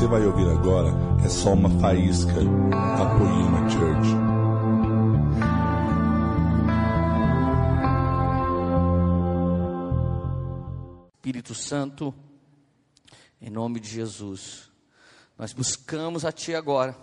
você vai ouvir agora é só uma faísca da Poema Church. Espírito Santo, em nome de Jesus, nós buscamos a Ti agora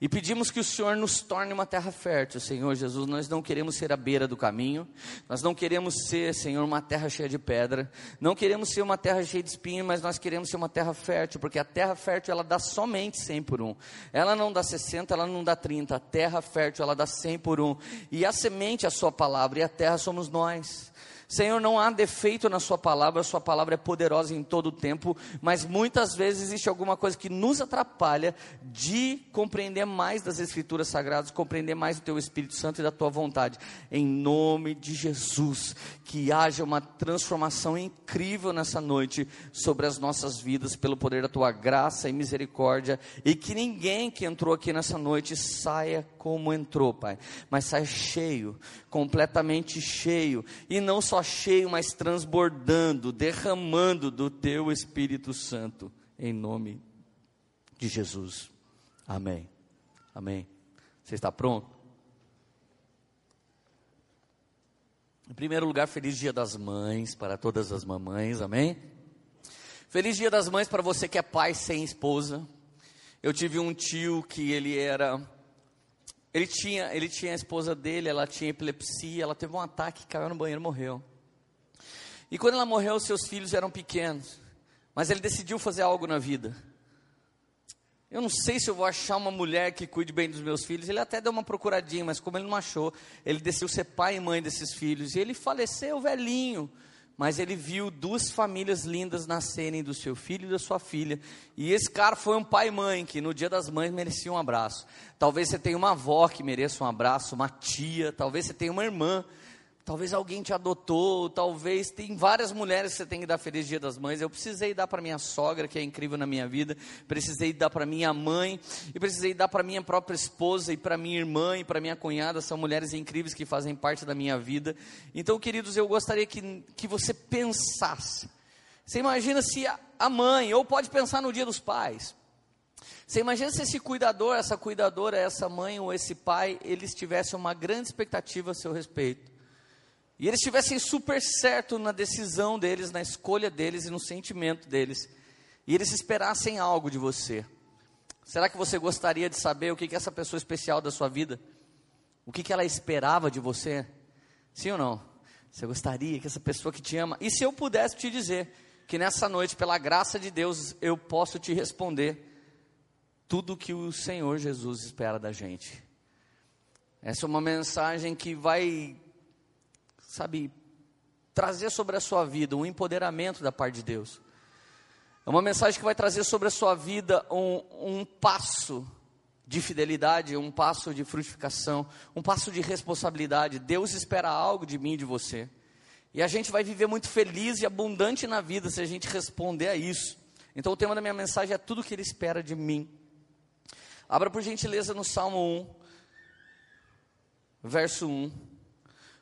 e pedimos que o Senhor nos torne uma terra fértil, Senhor Jesus. Nós não queremos ser à beira do caminho, nós não queremos ser, Senhor, uma terra cheia de pedra, não queremos ser uma terra cheia de espinho, mas nós queremos ser uma terra fértil, porque a terra fértil ela dá somente 100 por um. Ela não dá 60, ela não dá 30. A terra fértil ela dá 100 por um. E a semente é a Sua palavra, e a terra somos nós. Senhor, não há defeito na Sua palavra, Sua palavra é poderosa em todo o tempo, mas muitas vezes existe alguma coisa que nos atrapalha de compreender mais das Escrituras Sagradas, compreender mais do Teu Espírito Santo e da Tua vontade. Em nome de Jesus, que haja uma transformação incrível nessa noite sobre as nossas vidas, pelo poder da Tua graça e misericórdia, e que ninguém que entrou aqui nessa noite saia como entrou, Pai, mas saia cheio, completamente cheio, e não só cheio, mas transbordando, derramando do teu Espírito Santo, em nome de Jesus. Amém. Amém. Você está pronto? Em primeiro lugar, feliz Dia das Mães para todas as mamães, amém? Feliz Dia das Mães para você que é pai sem esposa. Eu tive um tio que ele era ele tinha, ele tinha a esposa dele, ela tinha epilepsia, ela teve um ataque, caiu no banheiro e morreu. E quando ela morreu, seus filhos eram pequenos, mas ele decidiu fazer algo na vida. Eu não sei se eu vou achar uma mulher que cuide bem dos meus filhos. Ele até deu uma procuradinha, mas como ele não achou, ele decidiu ser pai e mãe desses filhos. E ele faleceu velhinho, mas ele viu duas famílias lindas nascerem do seu filho e da sua filha. E esse cara foi um pai e mãe que no dia das mães merecia um abraço. Talvez você tenha uma avó que mereça um abraço, uma tia, talvez você tenha uma irmã Talvez alguém te adotou, talvez tem várias mulheres que você tem que dar feliz dia das mães. Eu precisei dar para minha sogra, que é incrível na minha vida, precisei dar para minha mãe, e precisei dar para minha própria esposa, e para minha irmã, e para minha cunhada, são mulheres incríveis que fazem parte da minha vida. Então, queridos, eu gostaria que, que você pensasse. Você imagina se a, a mãe, ou pode pensar no dia dos pais. Você imagina se esse cuidador, essa cuidadora, essa mãe ou esse pai, eles tivessem uma grande expectativa a seu respeito e eles estivessem super certo na decisão deles, na escolha deles e no sentimento deles, e eles esperassem algo de você, será que você gostaria de saber o que, que essa pessoa especial da sua vida, o que, que ela esperava de você? Sim ou não? Você gostaria que essa pessoa que te ama, e se eu pudesse te dizer que nessa noite, pela graça de Deus, eu posso te responder tudo que o Senhor Jesus espera da gente. Essa é uma mensagem que vai sabe, trazer sobre a sua vida um empoderamento da parte de Deus. É uma mensagem que vai trazer sobre a sua vida um, um passo de fidelidade, um passo de frutificação, um passo de responsabilidade. Deus espera algo de mim e de você. E a gente vai viver muito feliz e abundante na vida se a gente responder a isso. Então o tema da minha mensagem é tudo que Ele espera de mim. Abra por gentileza no Salmo 1, verso 1.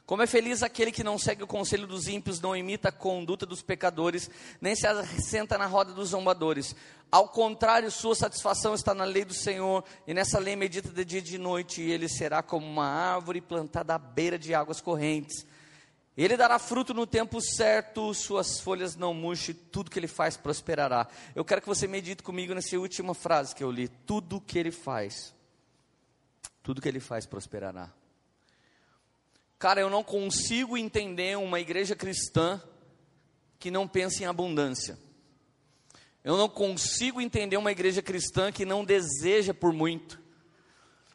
Como é feliz aquele que não segue o conselho dos ímpios, não imita a conduta dos pecadores, nem se assenta na roda dos zombadores. Ao contrário, sua satisfação está na lei do Senhor, e nessa lei medita de dia e de noite, e ele será como uma árvore plantada à beira de águas correntes. Ele dará fruto no tempo certo, suas folhas não murchem, tudo que ele faz prosperará. Eu quero que você medite comigo nessa última frase que eu li: tudo que ele faz, tudo que ele faz prosperará. Cara, eu não consigo entender uma igreja cristã que não pensa em abundância. Eu não consigo entender uma igreja cristã que não deseja por muito.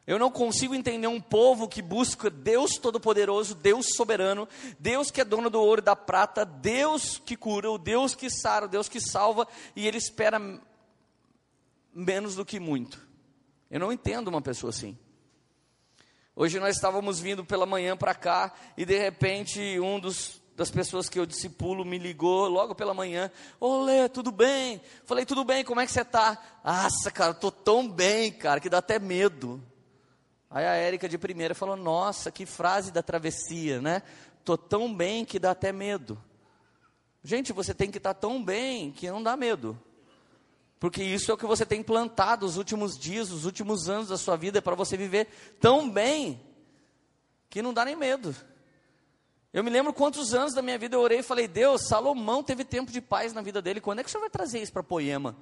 Eu não consigo entender um povo que busca Deus Todo-Poderoso, Deus Soberano, Deus que é dono do ouro e da prata, Deus que cura, o Deus que sara, o Deus que salva, e ele espera menos do que muito. Eu não entendo uma pessoa assim. Hoje nós estávamos vindo pela manhã para cá e de repente um dos das pessoas que eu discipulo me ligou logo pela manhã. Olê, tudo bem? Falei, tudo bem, como é que você está? Nossa, cara, tô tão bem, cara, que dá até medo. Aí a Érica de primeira falou, nossa, que frase da travessia, né? Tô tão bem que dá até medo. Gente, você tem que estar tá tão bem que não dá medo. Porque isso é o que você tem plantado os últimos dias, os últimos anos da sua vida, para você viver tão bem que não dá nem medo. Eu me lembro quantos anos da minha vida eu orei e falei: Deus, Salomão teve tempo de paz na vida dele, quando é que o senhor vai trazer isso para Poema?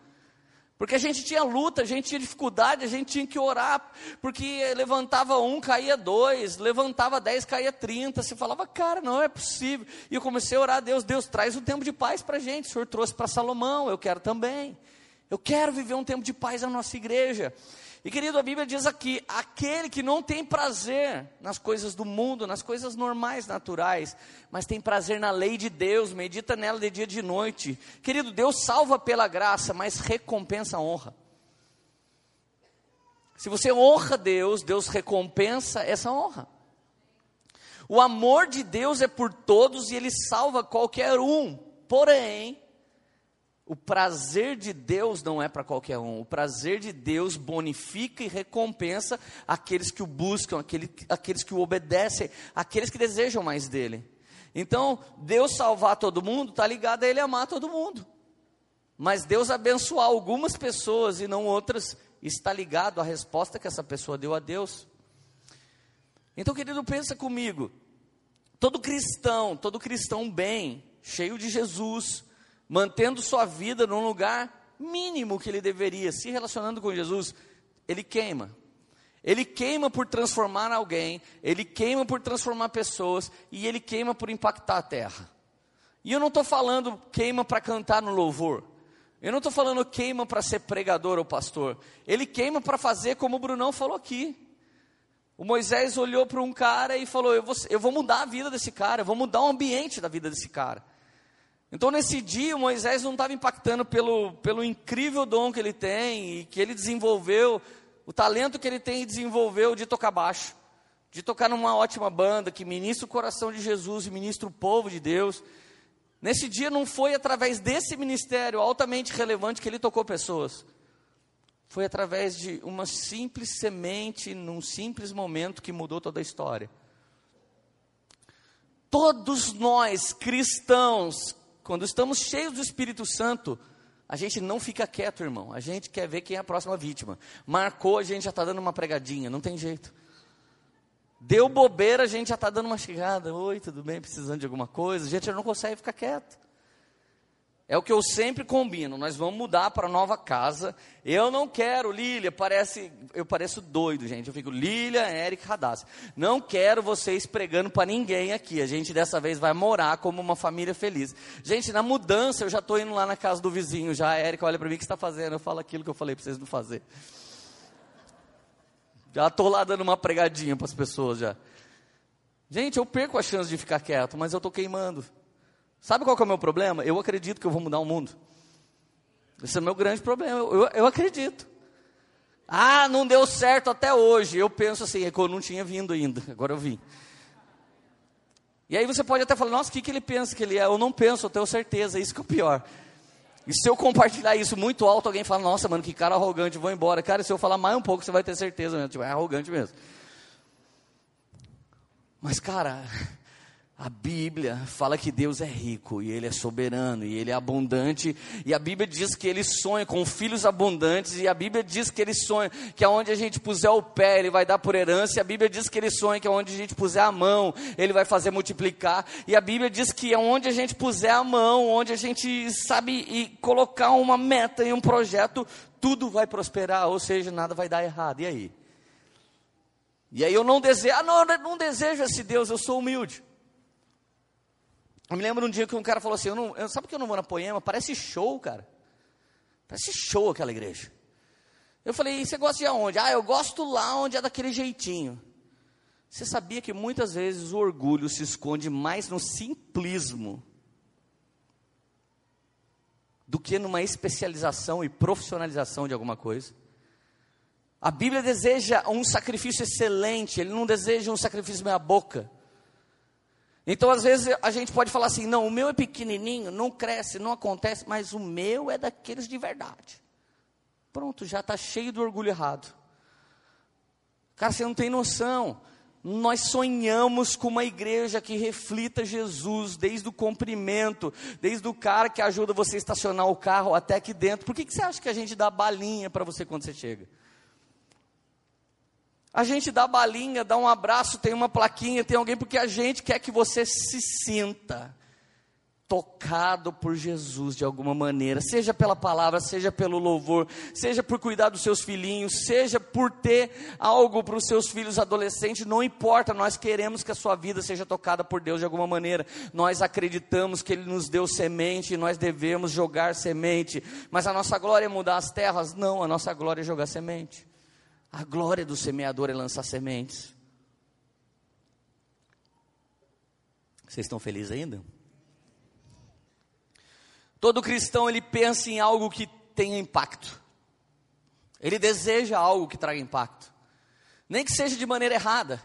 Porque a gente tinha luta, a gente tinha dificuldade, a gente tinha que orar, porque levantava um, caía dois, levantava dez, caía trinta. Você falava, cara, não é possível. E eu comecei a orar a Deus, Deus traz um tempo de paz para a gente. O Senhor trouxe para Salomão, eu quero também. Eu quero viver um tempo de paz na nossa igreja. E querido, a Bíblia diz aqui: aquele que não tem prazer nas coisas do mundo, nas coisas normais, naturais, mas tem prazer na lei de Deus, medita nela de dia e de noite. Querido, Deus salva pela graça, mas recompensa a honra. Se você honra Deus, Deus recompensa essa honra. O amor de Deus é por todos e ele salva qualquer um. Porém, o prazer de Deus não é para qualquer um. O prazer de Deus bonifica e recompensa aqueles que o buscam, aqueles, aqueles que o obedecem, aqueles que desejam mais dele. Então, Deus salvar todo mundo está ligado a Ele amar todo mundo. Mas Deus abençoar algumas pessoas e não outras está ligado à resposta que essa pessoa deu a Deus. Então, querido, pensa comigo. Todo cristão, todo cristão bem, cheio de Jesus, mantendo sua vida num lugar mínimo que ele deveria, se relacionando com Jesus, ele queima. Ele queima por transformar alguém, ele queima por transformar pessoas e ele queima por impactar a terra. E eu não estou falando queima para cantar no louvor. Eu não estou falando queima para ser pregador ou pastor. Ele queima para fazer como o Brunão falou aqui. O Moisés olhou para um cara e falou: eu vou, eu vou mudar a vida desse cara, eu vou mudar o ambiente da vida desse cara. Então, nesse dia, Moisés não estava impactando pelo, pelo incrível dom que ele tem e que ele desenvolveu, o talento que ele tem e desenvolveu de tocar baixo, de tocar numa ótima banda que ministra o coração de Jesus e ministra o povo de Deus. Nesse dia, não foi através desse ministério altamente relevante que ele tocou pessoas. Foi através de uma simples semente, num simples momento que mudou toda a história. Todos nós, cristãos, quando estamos cheios do Espírito Santo, a gente não fica quieto, irmão. A gente quer ver quem é a próxima vítima. Marcou, a gente já está dando uma pregadinha, não tem jeito. Deu bobeira, a gente já está dando uma chegada. Oi, tudo bem? Precisando de alguma coisa? A gente já não consegue ficar quieto. É o que eu sempre combino. Nós vamos mudar para nova casa. Eu não quero, Lília, parece, eu pareço doido, gente. Eu fico Lília, Eric, Radassa. Não quero vocês pregando para ninguém aqui. A gente dessa vez vai morar como uma família feliz. Gente, na mudança eu já estou indo lá na casa do vizinho. Já Eric olha para mim o que está fazendo. Eu falo aquilo que eu falei para vocês não fazer. Já estou lá dando uma pregadinha para as pessoas já. Gente, eu perco a chance de ficar quieto, mas eu estou queimando. Sabe qual é o meu problema? Eu acredito que eu vou mudar o mundo. Esse é o meu grande problema. Eu, eu, acredito. Ah, não deu certo até hoje. Eu penso assim, é que eu não tinha vindo ainda. Agora eu vim. E aí você pode até falar, nossa, o que, que ele pensa que ele é? Eu não penso, eu tenho certeza, isso que é o pior. E se eu compartilhar isso muito alto, alguém fala, nossa, mano, que cara arrogante, vou embora. Cara, se eu falar mais um pouco, você vai ter certeza mesmo, tipo, é arrogante mesmo. Mas, cara, a Bíblia fala que Deus é rico e Ele é soberano e Ele é abundante. E a Bíblia diz que Ele sonha com filhos abundantes. E a Bíblia diz que Ele sonha que aonde a gente puser o pé, Ele vai dar por herança. E a Bíblia diz que Ele sonha que aonde a gente puser a mão, Ele vai fazer multiplicar. E a Bíblia diz que aonde a gente puser a mão, onde a gente sabe e colocar uma meta e um projeto, tudo vai prosperar. Ou seja, nada vai dar errado. E aí? E aí eu não desejo, ah, não, não desejo esse Deus, eu sou humilde. Eu me lembro um dia que um cara falou assim: eu não, eu, Sabe que eu não vou na poema? Parece show, cara. Parece show aquela igreja. Eu falei: Você gosta de aonde? Ah, eu gosto lá onde é daquele jeitinho. Você sabia que muitas vezes o orgulho se esconde mais no simplismo do que numa especialização e profissionalização de alguma coisa? A Bíblia deseja um sacrifício excelente, ele não deseja um sacrifício meia boca. Então, às vezes, a gente pode falar assim: não, o meu é pequenininho, não cresce, não acontece, mas o meu é daqueles de verdade. Pronto, já está cheio do orgulho errado. Cara, você não tem noção. Nós sonhamos com uma igreja que reflita Jesus, desde o comprimento, desde o cara que ajuda você a estacionar o carro até aqui dentro. Por que, que você acha que a gente dá balinha para você quando você chega? A gente dá balinha, dá um abraço, tem uma plaquinha, tem alguém, porque a gente quer que você se sinta tocado por Jesus de alguma maneira, seja pela palavra, seja pelo louvor, seja por cuidar dos seus filhinhos, seja por ter algo para os seus filhos adolescentes, não importa, nós queremos que a sua vida seja tocada por Deus de alguma maneira. Nós acreditamos que Ele nos deu semente e nós devemos jogar semente, mas a nossa glória é mudar as terras? Não, a nossa glória é jogar semente. A glória do semeador é lançar sementes. Vocês estão felizes ainda? Todo cristão ele pensa em algo que tenha impacto. Ele deseja algo que traga impacto. Nem que seja de maneira errada.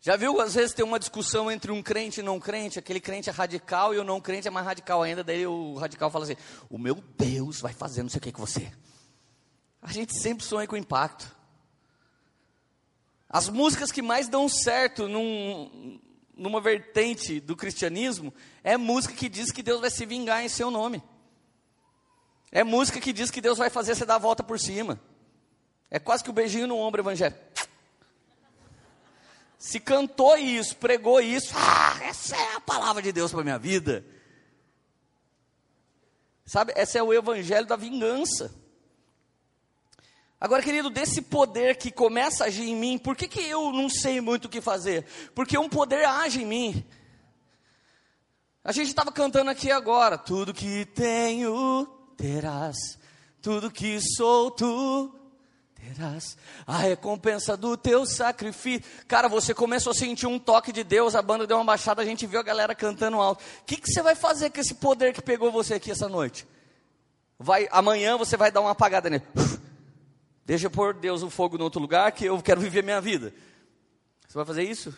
Já viu, às vezes tem uma discussão entre um crente e não crente, aquele crente é radical e o não crente é mais radical ainda, daí o radical fala assim: "O meu Deus vai fazer não sei o que com você". A gente sempre sonha com impacto. As músicas que mais dão certo num, numa vertente do cristianismo, é música que diz que Deus vai se vingar em seu nome. É música que diz que Deus vai fazer você dar a volta por cima. É quase que o um beijinho no ombro evangelho. Se cantou isso, pregou isso, ah, essa é a palavra de Deus para minha vida. Sabe, esse é o evangelho da vingança. Agora, querido, desse poder que começa a agir em mim, por que, que eu não sei muito o que fazer? Porque um poder age em mim. A gente estava cantando aqui agora: tudo que tenho terás, tudo que sou tu terás, a recompensa do teu sacrifício. Cara, você começou a sentir um toque de Deus, a banda deu uma baixada, a gente viu a galera cantando alto. O que, que você vai fazer com esse poder que pegou você aqui essa noite? Vai, amanhã você vai dar uma apagada nele. Deixa pôr Deus o fogo em outro lugar que eu quero viver minha vida. Você vai fazer isso?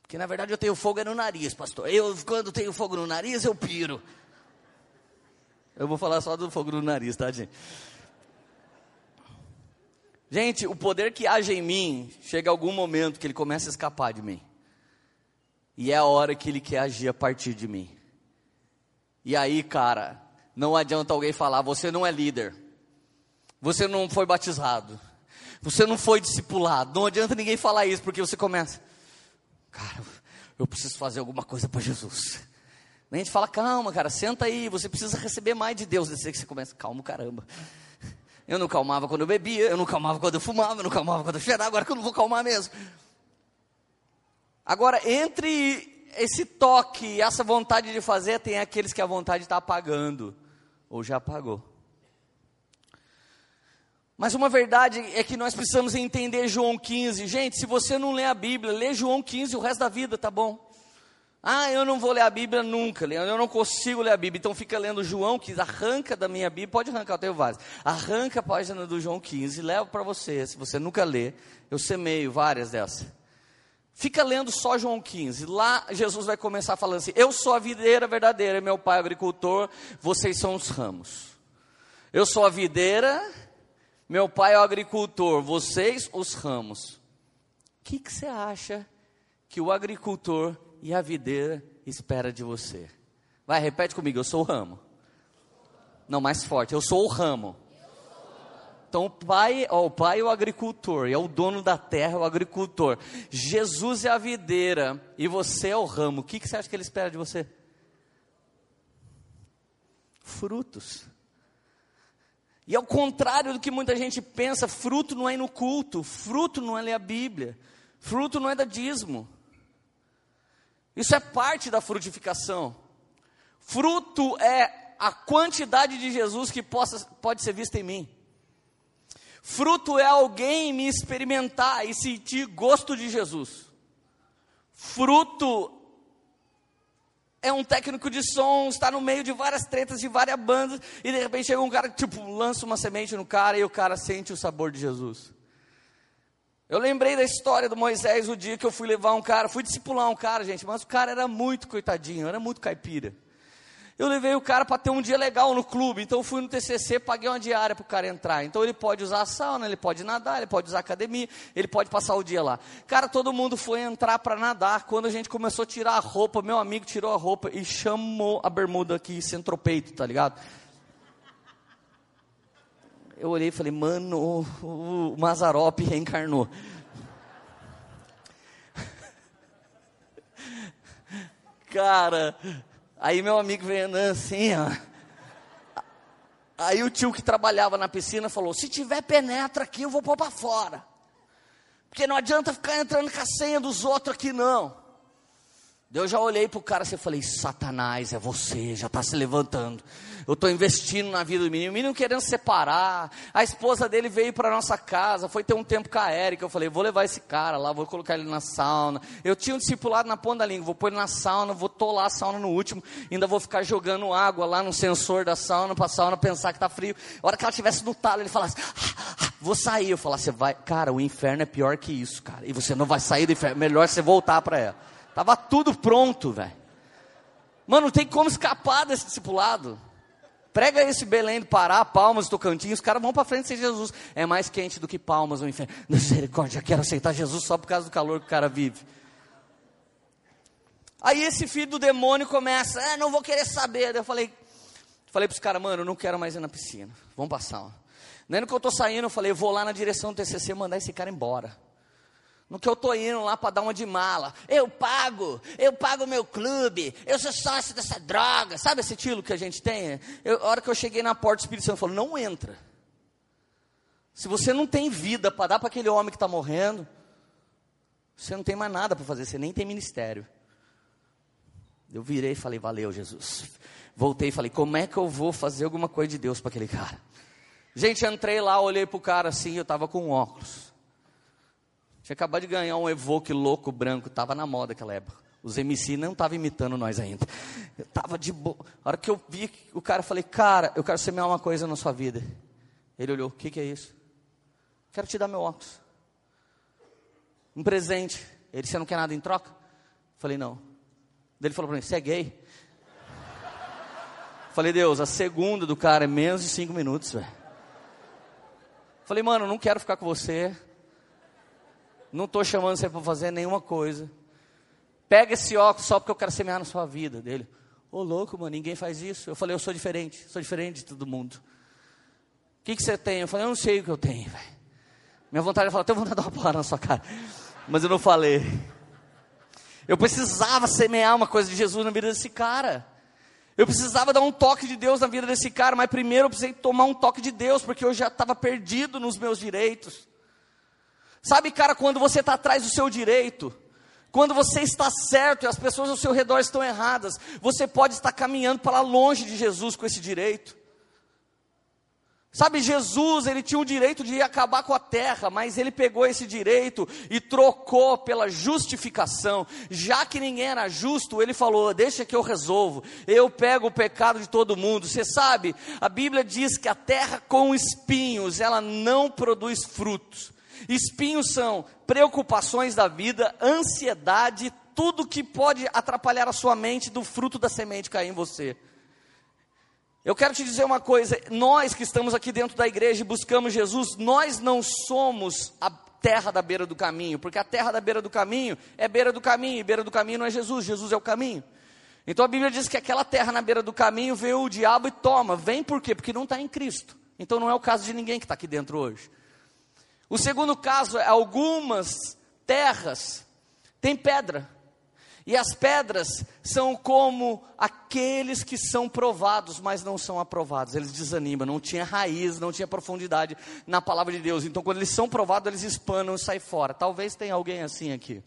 Porque na verdade eu tenho fogo é no nariz, pastor. Eu, quando tenho fogo no nariz, eu piro. Eu vou falar só do fogo no nariz, tá, gente? Gente, o poder que age em mim, chega algum momento que ele começa a escapar de mim. E é a hora que ele quer agir a partir de mim. E aí, cara, não adianta alguém falar, você não é líder. Você não foi batizado. Você não foi discipulado. Não adianta ninguém falar isso, porque você começa. Cara, eu preciso fazer alguma coisa para Jesus. a gente fala, calma, cara, senta aí, você precisa receber mais de Deus. Desse que você começa, calma, caramba. Eu não calmava quando eu bebia, eu não calmava quando eu fumava, eu não calmava quando eu cheirava, agora que eu não vou calmar mesmo. Agora, entre esse toque e essa vontade de fazer, tem aqueles que a vontade está apagando, ou já apagou. Mas uma verdade é que nós precisamos entender João 15. Gente, se você não lê a Bíblia, lê João 15 o resto da vida, tá bom? Ah, eu não vou ler a Bíblia nunca, eu não consigo ler a Bíblia, então fica lendo João 15, arranca da minha Bíblia, pode arrancar, eu tenho várias, arranca a página do João 15, leva para você, se você nunca lê, eu semeio várias dessas. Fica lendo só João 15, lá Jesus vai começar falando assim, eu sou a videira verdadeira, meu pai é agricultor, vocês são os ramos. Eu sou a videira meu pai é o agricultor, vocês os ramos. O que, que você acha que o agricultor e a videira espera de você? Vai, repete comigo, eu sou o ramo. Não, mais forte, eu sou o ramo. Então o pai, ó, o pai é o agricultor, é o dono da terra, é o agricultor. Jesus é a videira e você é o ramo. O que, que você acha que ele espera de você? Frutos. E ao contrário do que muita gente pensa, fruto não é ir no culto, fruto não é ler a Bíblia, fruto não é dar dízimo. Isso é parte da frutificação. Fruto é a quantidade de Jesus que possa, pode ser vista em mim. Fruto é alguém me experimentar e sentir gosto de Jesus. Fruto é um técnico de som, está no meio de várias tretas, de várias bandas, e de repente chega um cara que, tipo, lança uma semente no cara e o cara sente o sabor de Jesus. Eu lembrei da história do Moisés o dia que eu fui levar um cara, fui discipular um cara, gente, mas o cara era muito coitadinho, era muito caipira. Eu levei o cara para ter um dia legal no clube, então eu fui no TCC, paguei uma diária para o cara entrar. Então ele pode usar a sauna, ele pode nadar, ele pode usar a academia, ele pode passar o dia lá. Cara, todo mundo foi entrar para nadar. Quando a gente começou a tirar a roupa, meu amigo tirou a roupa e chamou a bermuda aqui, centropeito, tá ligado? Eu olhei e falei, mano, o Mazarop reencarnou. Cara, Aí meu amigo veio andando assim, ó. Aí o tio que trabalhava na piscina falou: se tiver penetra aqui, eu vou pôr para fora. Porque não adianta ficar entrando com a senha dos outros aqui, não. Eu já olhei para o cara assim e falei: Satanás, é você, já está se levantando. Eu estou investindo na vida do menino. O menino querendo separar. A esposa dele veio para nossa casa. Foi ter um tempo com a Érica. Eu falei: vou levar esse cara lá, vou colocar ele na sauna. Eu tinha um discipulado na ponta da língua. Vou pôr ele na sauna, vou tolar a sauna no último. Ainda vou ficar jogando água lá no sensor da sauna para a sauna pensar que está frio. A hora que ela estivesse no talo, ele falasse: ah, ah, vou sair. Eu falasse: vai, cara, o inferno é pior que isso, cara. E você não vai sair do inferno. Melhor você voltar para ela. Tava tudo pronto, velho. Mano, não tem como escapar desse discipulado. Prega esse Belém do Pará, Palmas, Tocantins, os caras vão para frente sem Jesus. É mais quente do que Palmas no inferno. Misericórdia, quero aceitar Jesus só por causa do calor que o cara vive. Aí esse filho do demônio começa, é, não vou querer saber. Eu falei, falei para os caras, mano, eu não quero mais ir na piscina. Vamos passar. Ó. Nem no que eu estou saindo, eu falei, eu vou lá na direção do TCC mandar esse cara embora. No que eu estou indo lá para dar uma de mala. Eu pago, eu pago meu clube, eu sou sócio dessa droga. Sabe esse estilo que a gente tem? Eu, a hora que eu cheguei na porta, do Espírito Santo falou: não entra. Se você não tem vida para dar para aquele homem que está morrendo, você não tem mais nada para fazer, você nem tem ministério. Eu virei e falei: valeu, Jesus. Voltei e falei: como é que eu vou fazer alguma coisa de Deus para aquele cara? Gente, entrei lá, olhei para o cara assim, eu estava com óculos. Tinha acabado de ganhar um Evoque louco branco, estava na moda naquela época. Os MC não estavam imitando nós ainda. Eu estava de boa. A hora que eu vi o cara, falei, cara, eu quero semear uma coisa na sua vida. Ele olhou, o que, que é isso? Quero te dar meu óculos. Um presente. Ele, você não quer nada em troca? Falei, não. Ele falou para mim, você é gay? Falei, Deus, a segunda do cara é menos de cinco minutos, velho. Falei, mano, não quero ficar com você. Não estou chamando você para fazer nenhuma coisa. Pega esse óculos só porque eu quero semear na sua vida dele. Ô oh, louco, mano, ninguém faz isso. Eu falei, eu sou diferente, sou diferente de todo mundo. O que, que você tem? Eu falei, eu não sei o que eu tenho, velho. Minha vontade é falar, vontade de dar uma porrada na sua cara. Mas eu não falei. Eu precisava semear uma coisa de Jesus na vida desse cara. Eu precisava dar um toque de Deus na vida desse cara, mas primeiro eu precisei tomar um toque de Deus, porque eu já estava perdido nos meus direitos. Sabe, cara, quando você está atrás do seu direito, quando você está certo e as pessoas ao seu redor estão erradas, você pode estar caminhando para longe de Jesus com esse direito. Sabe, Jesus, ele tinha o direito de acabar com a terra, mas ele pegou esse direito e trocou pela justificação. Já que ninguém era justo, ele falou: Deixa que eu resolvo, eu pego o pecado de todo mundo. Você sabe, a Bíblia diz que a terra com espinhos, ela não produz frutos. Espinhos são preocupações da vida, ansiedade, tudo que pode atrapalhar a sua mente do fruto da semente cair em você. Eu quero te dizer uma coisa: nós que estamos aqui dentro da igreja e buscamos Jesus, nós não somos a terra da beira do caminho, porque a terra da beira do caminho é beira do caminho, e beira do caminho não é Jesus, Jesus é o caminho. Então a Bíblia diz que aquela terra na beira do caminho veio o diabo e toma. Vem por quê? Porque não está em Cristo. Então não é o caso de ninguém que está aqui dentro hoje. O segundo caso é algumas terras têm pedra. E as pedras são como aqueles que são provados, mas não são aprovados. Eles desanimam, não tinha raiz, não tinha profundidade na palavra de Deus. Então, quando eles são provados, eles espanam e saem fora. Talvez tenha alguém assim aqui.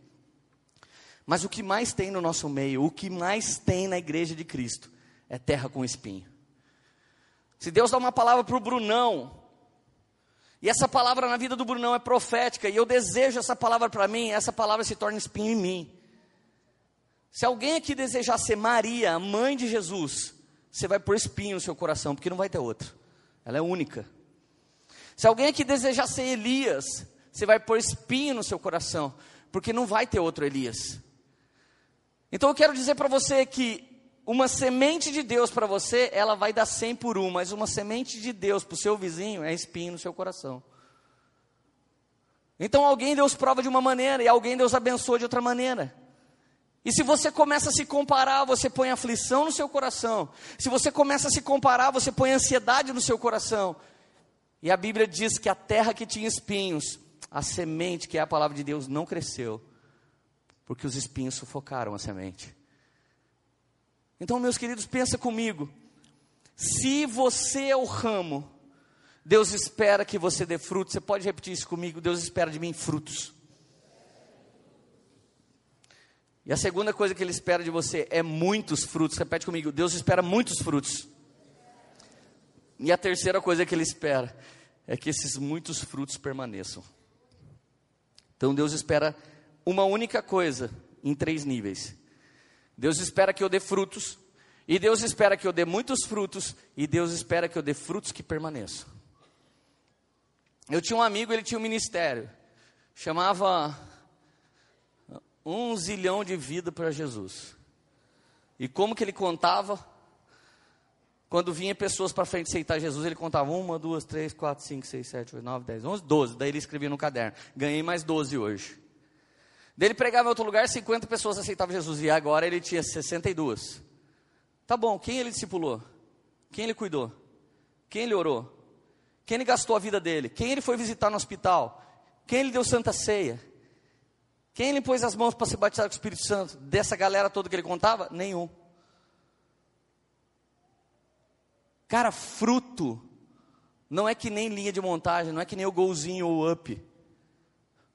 Mas o que mais tem no nosso meio, o que mais tem na igreja de Cristo, é terra com espinho. Se Deus dá uma palavra para o Brunão, e essa palavra na vida do Brunão é profética, e eu desejo essa palavra para mim, essa palavra se torna espinho em mim. Se alguém aqui desejar ser Maria, a mãe de Jesus, você vai pôr espinho no seu coração, porque não vai ter outro. Ela é única. Se alguém aqui desejar ser Elias, você vai pôr espinho no seu coração, porque não vai ter outro Elias. Então eu quero dizer para você que uma semente de Deus para você, ela vai dar 100 por um, mas uma semente de Deus para o seu vizinho é espinho no seu coração. Então alguém Deus prova de uma maneira e alguém Deus abençoa de outra maneira. E se você começa a se comparar, você põe aflição no seu coração. Se você começa a se comparar, você põe ansiedade no seu coração. E a Bíblia diz que a terra que tinha espinhos, a semente, que é a palavra de Deus, não cresceu, porque os espinhos sufocaram a semente. Então, meus queridos, pensa comigo. Se você é o ramo, Deus espera que você dê frutos. Você pode repetir isso comigo? Deus espera de mim frutos. E a segunda coisa que Ele espera de você é muitos frutos. Repete comigo: Deus espera muitos frutos. E a terceira coisa que Ele espera é que esses muitos frutos permaneçam. Então Deus espera uma única coisa em três níveis: Deus espera que eu dê frutos, e Deus espera que eu dê muitos frutos, e Deus espera que eu dê frutos que permaneçam. Eu tinha um amigo, ele tinha um ministério, chamava um zilhão de vida para Jesus. E como que ele contava? Quando vinha pessoas para frente aceitar Jesus, ele contava uma, duas, três, quatro, cinco, seis, sete, oito, nove, dez, onze, doze. Daí ele escrevia no caderno. Ganhei mais doze hoje. Daí ele pregava em outro lugar, 50 pessoas aceitavam Jesus. E agora ele tinha 62. Tá bom, quem ele discipulou? Quem ele cuidou? Quem ele orou? Quem ele gastou a vida dele? Quem ele foi visitar no hospital? Quem ele deu santa ceia? Quem ele pôs as mãos para se batizar com o Espírito Santo? Dessa galera toda que ele contava? Nenhum. Cara, fruto não é que nem linha de montagem, não é que nem o golzinho ou up.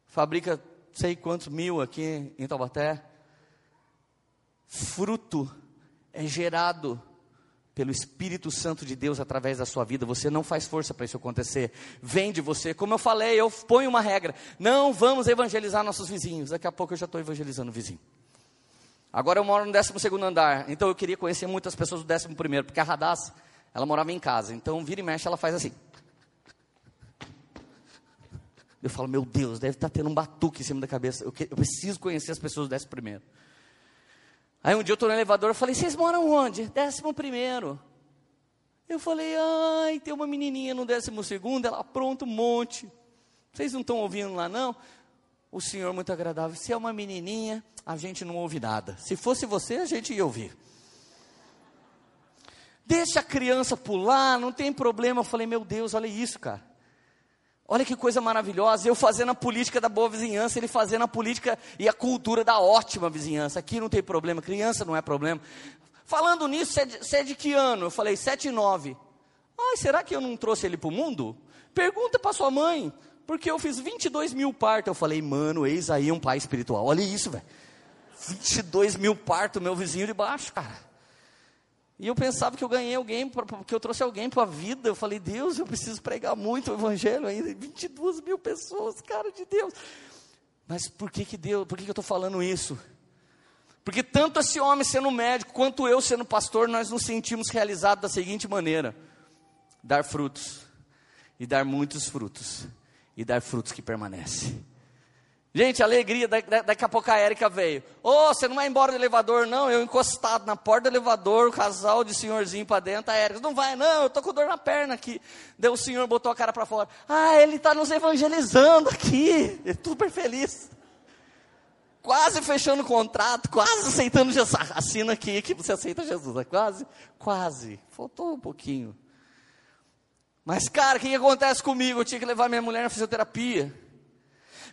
Fabrica sei quantos mil aqui em Taubaté. Fruto é gerado pelo Espírito Santo de Deus através da sua vida. Você não faz força para isso acontecer. Vem de você. Como eu falei, eu ponho uma regra. Não vamos evangelizar nossos vizinhos. Daqui a pouco eu já estou evangelizando o vizinho. Agora eu moro no 12 andar. Então eu queria conhecer muitas pessoas do 11, porque a Radassa, ela morava em casa. Então vira e mexe, ela faz assim. Eu falo, meu Deus, deve estar tendo um batuque em cima da cabeça. Eu, que, eu preciso conhecer as pessoas do 11 Aí um dia eu estou no elevador, eu falei, vocês moram onde? Décimo primeiro. Eu falei, ai, tem uma menininha no décimo segundo, ela apronta um monte. Vocês não estão ouvindo lá não? O senhor muito agradável, se é uma menininha, a gente não ouve nada. Se fosse você, a gente ia ouvir. Deixa a criança pular, não tem problema. Eu falei, meu Deus, olha isso, cara. Olha que coisa maravilhosa, eu fazendo a política da boa vizinhança, ele fazendo a política e a cultura da ótima vizinhança. Aqui não tem problema, criança não é problema. Falando nisso, você é de, é de que ano? Eu falei, 7 e 9. Ai, será que eu não trouxe ele para o mundo? Pergunta para sua mãe, porque eu fiz 22 mil partos. Eu falei, mano, eis aí um pai espiritual. Olha isso, velho. 22 mil partos, meu vizinho de baixo, cara. E eu pensava que eu ganhei alguém, que eu trouxe alguém para a vida. Eu falei, Deus, eu preciso pregar muito o evangelho ainda. 22 mil pessoas, cara de Deus. Mas por que que Deus, por que, que eu estou falando isso? Porque tanto esse homem sendo médico, quanto eu sendo pastor, nós nos sentimos realizados da seguinte maneira: dar frutos, e dar muitos frutos, e dar frutos que permanecem. Gente, alegria, daqui a pouco a Érica veio. Ô, oh, você não vai embora do elevador, não? Eu encostado na porta do elevador, o casal de senhorzinho para dentro, a Érica, não vai, não, eu tô com dor na perna aqui. Daí o senhor botou a cara para fora. Ah, ele está nos evangelizando aqui. Super feliz. Quase fechando o contrato, quase aceitando Jesus. Assina aqui que você aceita Jesus. É quase, quase. Faltou um pouquinho. Mas, cara, o que, que acontece comigo? Eu tinha que levar minha mulher na fisioterapia.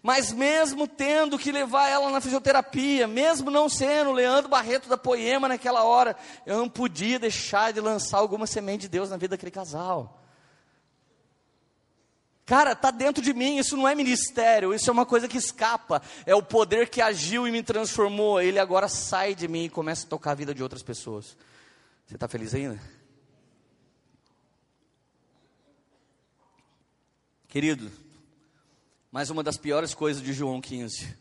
Mas mesmo tendo que levar ela na fisioterapia, mesmo não sendo Leandro Barreto da Poema naquela hora, eu não podia deixar de lançar alguma semente de Deus na vida daquele casal. Cara, está dentro de mim, isso não é ministério, isso é uma coisa que escapa. É o poder que agiu e me transformou. Ele agora sai de mim e começa a tocar a vida de outras pessoas. Você está feliz ainda? Querido, mas uma das piores coisas de João 15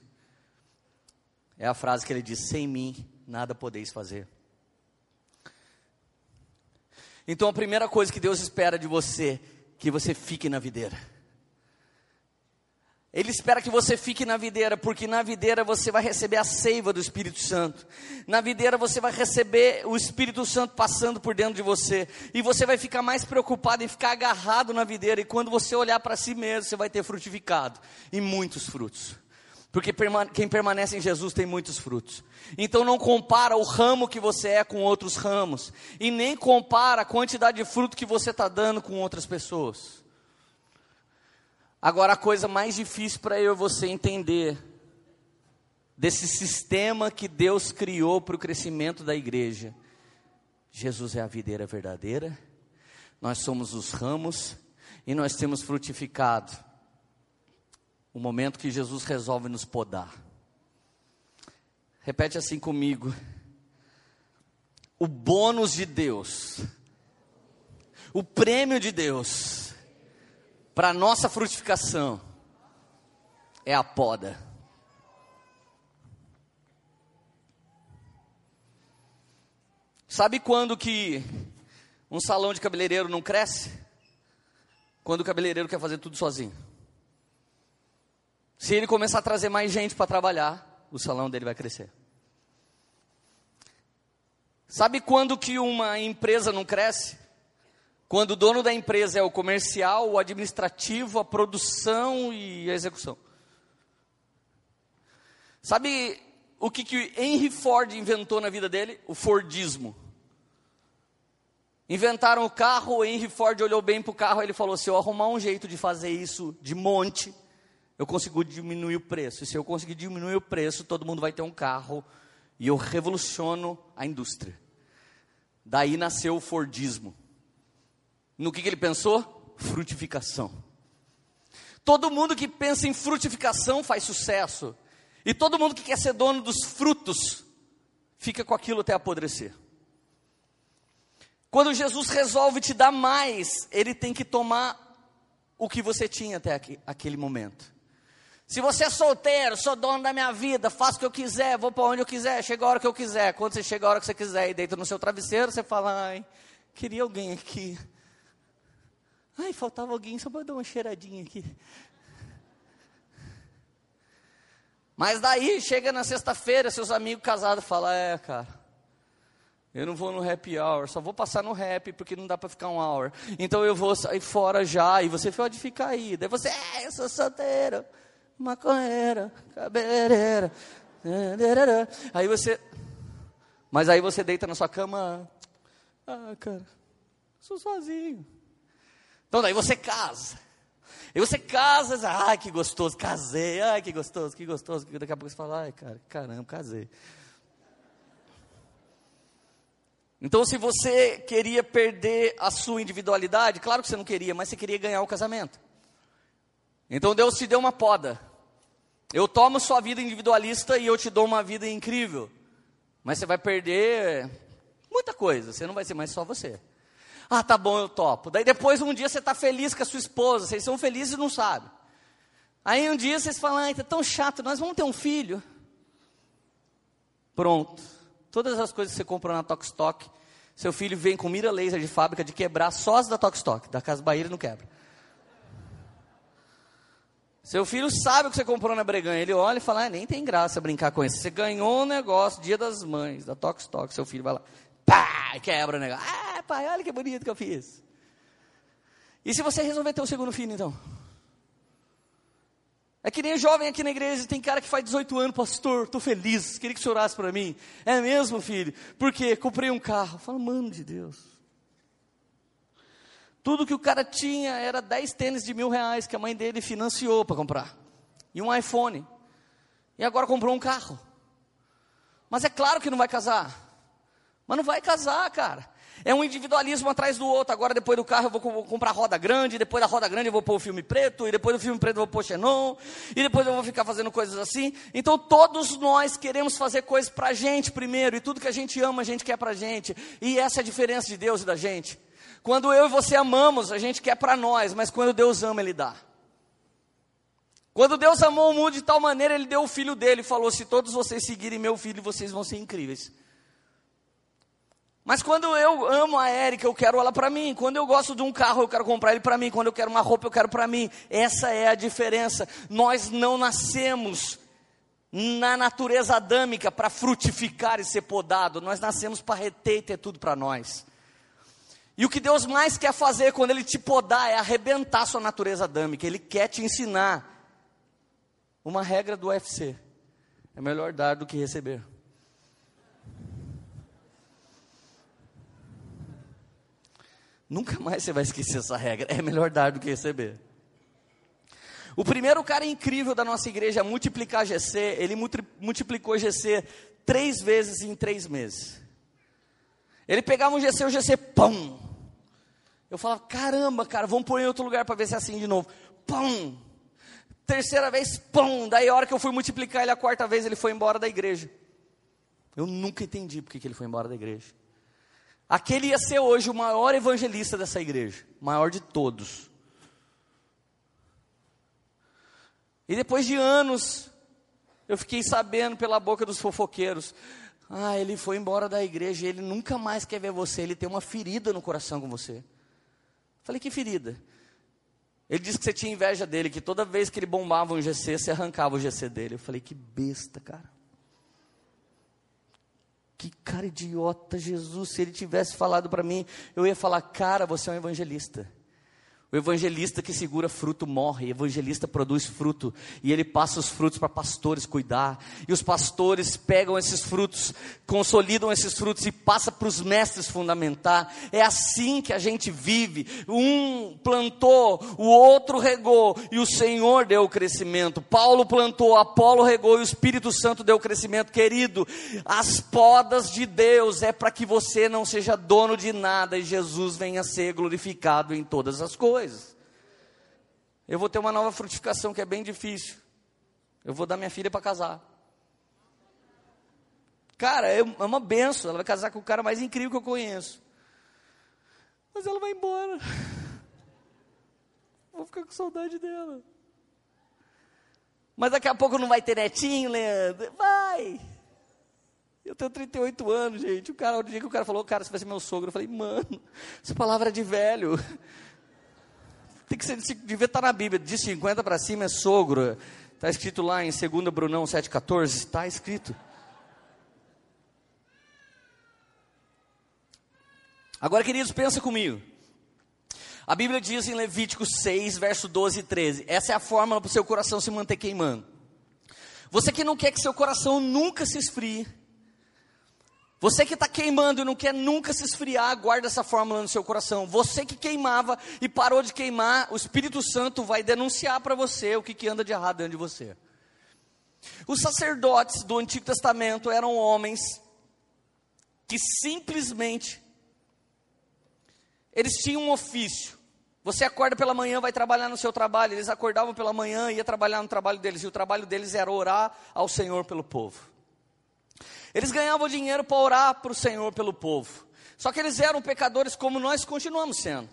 é a frase que ele diz: Sem mim nada podeis fazer. Então a primeira coisa que Deus espera de você, que você fique na videira. Ele espera que você fique na videira, porque na videira você vai receber a seiva do Espírito Santo. Na videira você vai receber o Espírito Santo passando por dentro de você. E você vai ficar mais preocupado em ficar agarrado na videira. E quando você olhar para si mesmo, você vai ter frutificado e muitos frutos. Porque quem permanece em Jesus tem muitos frutos. Então não compara o ramo que você é com outros ramos. E nem compara a quantidade de fruto que você está dando com outras pessoas. Agora, a coisa mais difícil para eu e você entender desse sistema que Deus criou para o crescimento da igreja. Jesus é a videira verdadeira, nós somos os ramos e nós temos frutificado. O momento que Jesus resolve nos podar. Repete assim comigo. O bônus de Deus, o prêmio de Deus para nossa frutificação é a poda. Sabe quando que um salão de cabeleireiro não cresce? Quando o cabeleireiro quer fazer tudo sozinho. Se ele começar a trazer mais gente para trabalhar, o salão dele vai crescer. Sabe quando que uma empresa não cresce? Quando o dono da empresa é o comercial, o administrativo, a produção e a execução. Sabe o que, que Henry Ford inventou na vida dele? O Fordismo. Inventaram o carro, o Henry Ford olhou bem para o carro e ele falou: se eu arrumar um jeito de fazer isso de monte, eu consigo diminuir o preço. E se eu conseguir diminuir o preço, todo mundo vai ter um carro e eu revoluciono a indústria. Daí nasceu o Fordismo. No que, que ele pensou? Frutificação. Todo mundo que pensa em frutificação faz sucesso. E todo mundo que quer ser dono dos frutos fica com aquilo até apodrecer. Quando Jesus resolve te dar mais, ele tem que tomar o que você tinha até aqui, aquele momento. Se você é solteiro, sou dono da minha vida, faço o que eu quiser, vou para onde eu quiser, chega a hora que eu quiser. Quando você chega a hora que você quiser e deita no seu travesseiro, você fala: ai, queria alguém aqui Ai, faltava alguém só para dar uma cheiradinha aqui. Mas daí, chega na sexta-feira, seus amigos casados falam: É, cara, eu não vou no happy hour, só vou passar no rap porque não dá para ficar um hour. Então eu vou sair fora já e você pode ficar aí. Daí você, é, eu sou solteiro, maconheira, cabeleireira. Aí você, mas aí você deita na sua cama, ah, cara, sou sozinho. Então daí você casa. E você casa, ai que gostoso, casei, ai que gostoso, que gostoso. Daqui a pouco você fala, ai cara, caramba, casei. Então, se você queria perder a sua individualidade, claro que você não queria, mas você queria ganhar o casamento. Então, Deus te deu uma poda. Eu tomo sua vida individualista e eu te dou uma vida incrível. Mas você vai perder muita coisa, você não vai ser mais só você. Ah, tá bom, eu topo. Daí depois um dia você está feliz com a sua esposa, vocês são felizes e não sabem. Aí um dia vocês falam, ah, tá tão chato, nós vamos ter um filho. Pronto. Todas as coisas que você comprou na Tokstok, seu filho vem com mira laser de fábrica de quebrar só as da Tokstok, da Casa Bahia ele não quebra. Seu filho sabe o que você comprou na Breganha. Ele olha e fala: ah, nem tem graça brincar com isso. Você ganhou um negócio, dia das mães, da Tokstok. Seu filho vai lá, pá, quebra o negócio. Ah, pai, olha que bonito que eu fiz. E se você resolver ter o segundo filho, então? É que nem jovem aqui na igreja, tem cara que faz 18 anos, pastor, estou feliz, queria que senhor orasse para mim. É mesmo, filho? Porque comprei um carro. Fala, mano de Deus. Tudo que o cara tinha era 10 tênis de mil reais que a mãe dele financiou para comprar. E um iPhone. E agora comprou um carro. Mas é claro que não vai casar. Mas não vai casar, cara. É um individualismo atrás do outro. Agora, depois do carro, eu vou comprar roda grande. Depois da roda grande, eu vou pôr o filme preto. E depois do filme preto, eu vou pôr Xenon. E depois eu vou ficar fazendo coisas assim. Então, todos nós queremos fazer coisas para a gente primeiro. E tudo que a gente ama, a gente quer para a gente. E essa é a diferença de Deus e da gente. Quando eu e você amamos, a gente quer para nós. Mas quando Deus ama, Ele dá. Quando Deus amou o mundo de tal maneira, Ele deu o filho dele. E falou: Se todos vocês seguirem meu filho, vocês vão ser incríveis. Mas quando eu amo a Érica, eu quero ela para mim. Quando eu gosto de um carro, eu quero comprar ele para mim. Quando eu quero uma roupa, eu quero para mim. Essa é a diferença. Nós não nascemos na natureza adâmica para frutificar e ser podado. Nós nascemos para reter e ter tudo para nós. E o que Deus mais quer fazer quando Ele te podar é arrebentar sua natureza adâmica. Ele quer te ensinar uma regra do UFC: é melhor dar do que receber. Nunca mais você vai esquecer essa regra. É melhor dar do que receber. O primeiro cara incrível da nossa igreja a multiplicar GC, ele multiplicou GC três vezes em três meses. Ele pegava um GC, o GC, pão. Eu falava, caramba, cara, vamos pôr em outro lugar para ver se é assim de novo. Pão. Terceira vez, pão. Daí a hora que eu fui multiplicar ele a quarta vez, ele foi embora da igreja. Eu nunca entendi porque que ele foi embora da igreja. Aquele ia ser hoje o maior evangelista dessa igreja, maior de todos. E depois de anos, eu fiquei sabendo pela boca dos fofoqueiros: ah, ele foi embora da igreja, ele nunca mais quer ver você, ele tem uma ferida no coração com você. Falei: que ferida? Ele disse que você tinha inveja dele, que toda vez que ele bombava um GC, você arrancava o GC dele. Eu falei: que besta, cara. Que cara idiota, Jesus. Se ele tivesse falado para mim, eu ia falar: cara, você é um evangelista. O evangelista que segura fruto morre, o evangelista produz fruto e ele passa os frutos para pastores cuidar. E os pastores pegam esses frutos, consolidam esses frutos e passa para os mestres fundamentar. É assim que a gente vive. Um plantou, o outro regou e o Senhor deu o crescimento. Paulo plantou, Apolo regou e o Espírito Santo deu o crescimento. Querido, as podas de Deus é para que você não seja dono de nada e Jesus venha ser glorificado em todas as coisas coisas. Eu vou ter uma nova frutificação que é bem difícil. Eu vou dar minha filha para casar. Cara, é, é uma benção. Ela vai casar com o cara mais incrível que eu conheço. Mas ela vai embora. Vou ficar com saudade dela. Mas daqui a pouco não vai ter netinho, Leandro? Vai! Eu tenho 38 anos, gente. O cara, o dia que o cara falou, cara, você vai ser meu sogro, eu falei, mano, essa palavra é de velho. Tem que ser, devia estar na Bíblia, de 50 para cima é sogro. Está escrito lá em 2 Brunão 7,14, está escrito. Agora, queridos, pensa comigo. A Bíblia diz em Levítico 6, verso 12 e 13: essa é a fórmula para o seu coração se manter queimando. Você que não quer que seu coração nunca se esfrie, você que está queimando e não quer nunca se esfriar, guarda essa fórmula no seu coração. Você que queimava e parou de queimar, o Espírito Santo vai denunciar para você o que, que anda de errado dentro de você. Os sacerdotes do Antigo Testamento eram homens que simplesmente eles tinham um ofício. Você acorda pela manhã, vai trabalhar no seu trabalho. Eles acordavam pela manhã e ia trabalhar no trabalho deles. E o trabalho deles era orar ao Senhor pelo povo. Eles ganhavam dinheiro para orar para o Senhor pelo povo. Só que eles eram pecadores como nós continuamos sendo.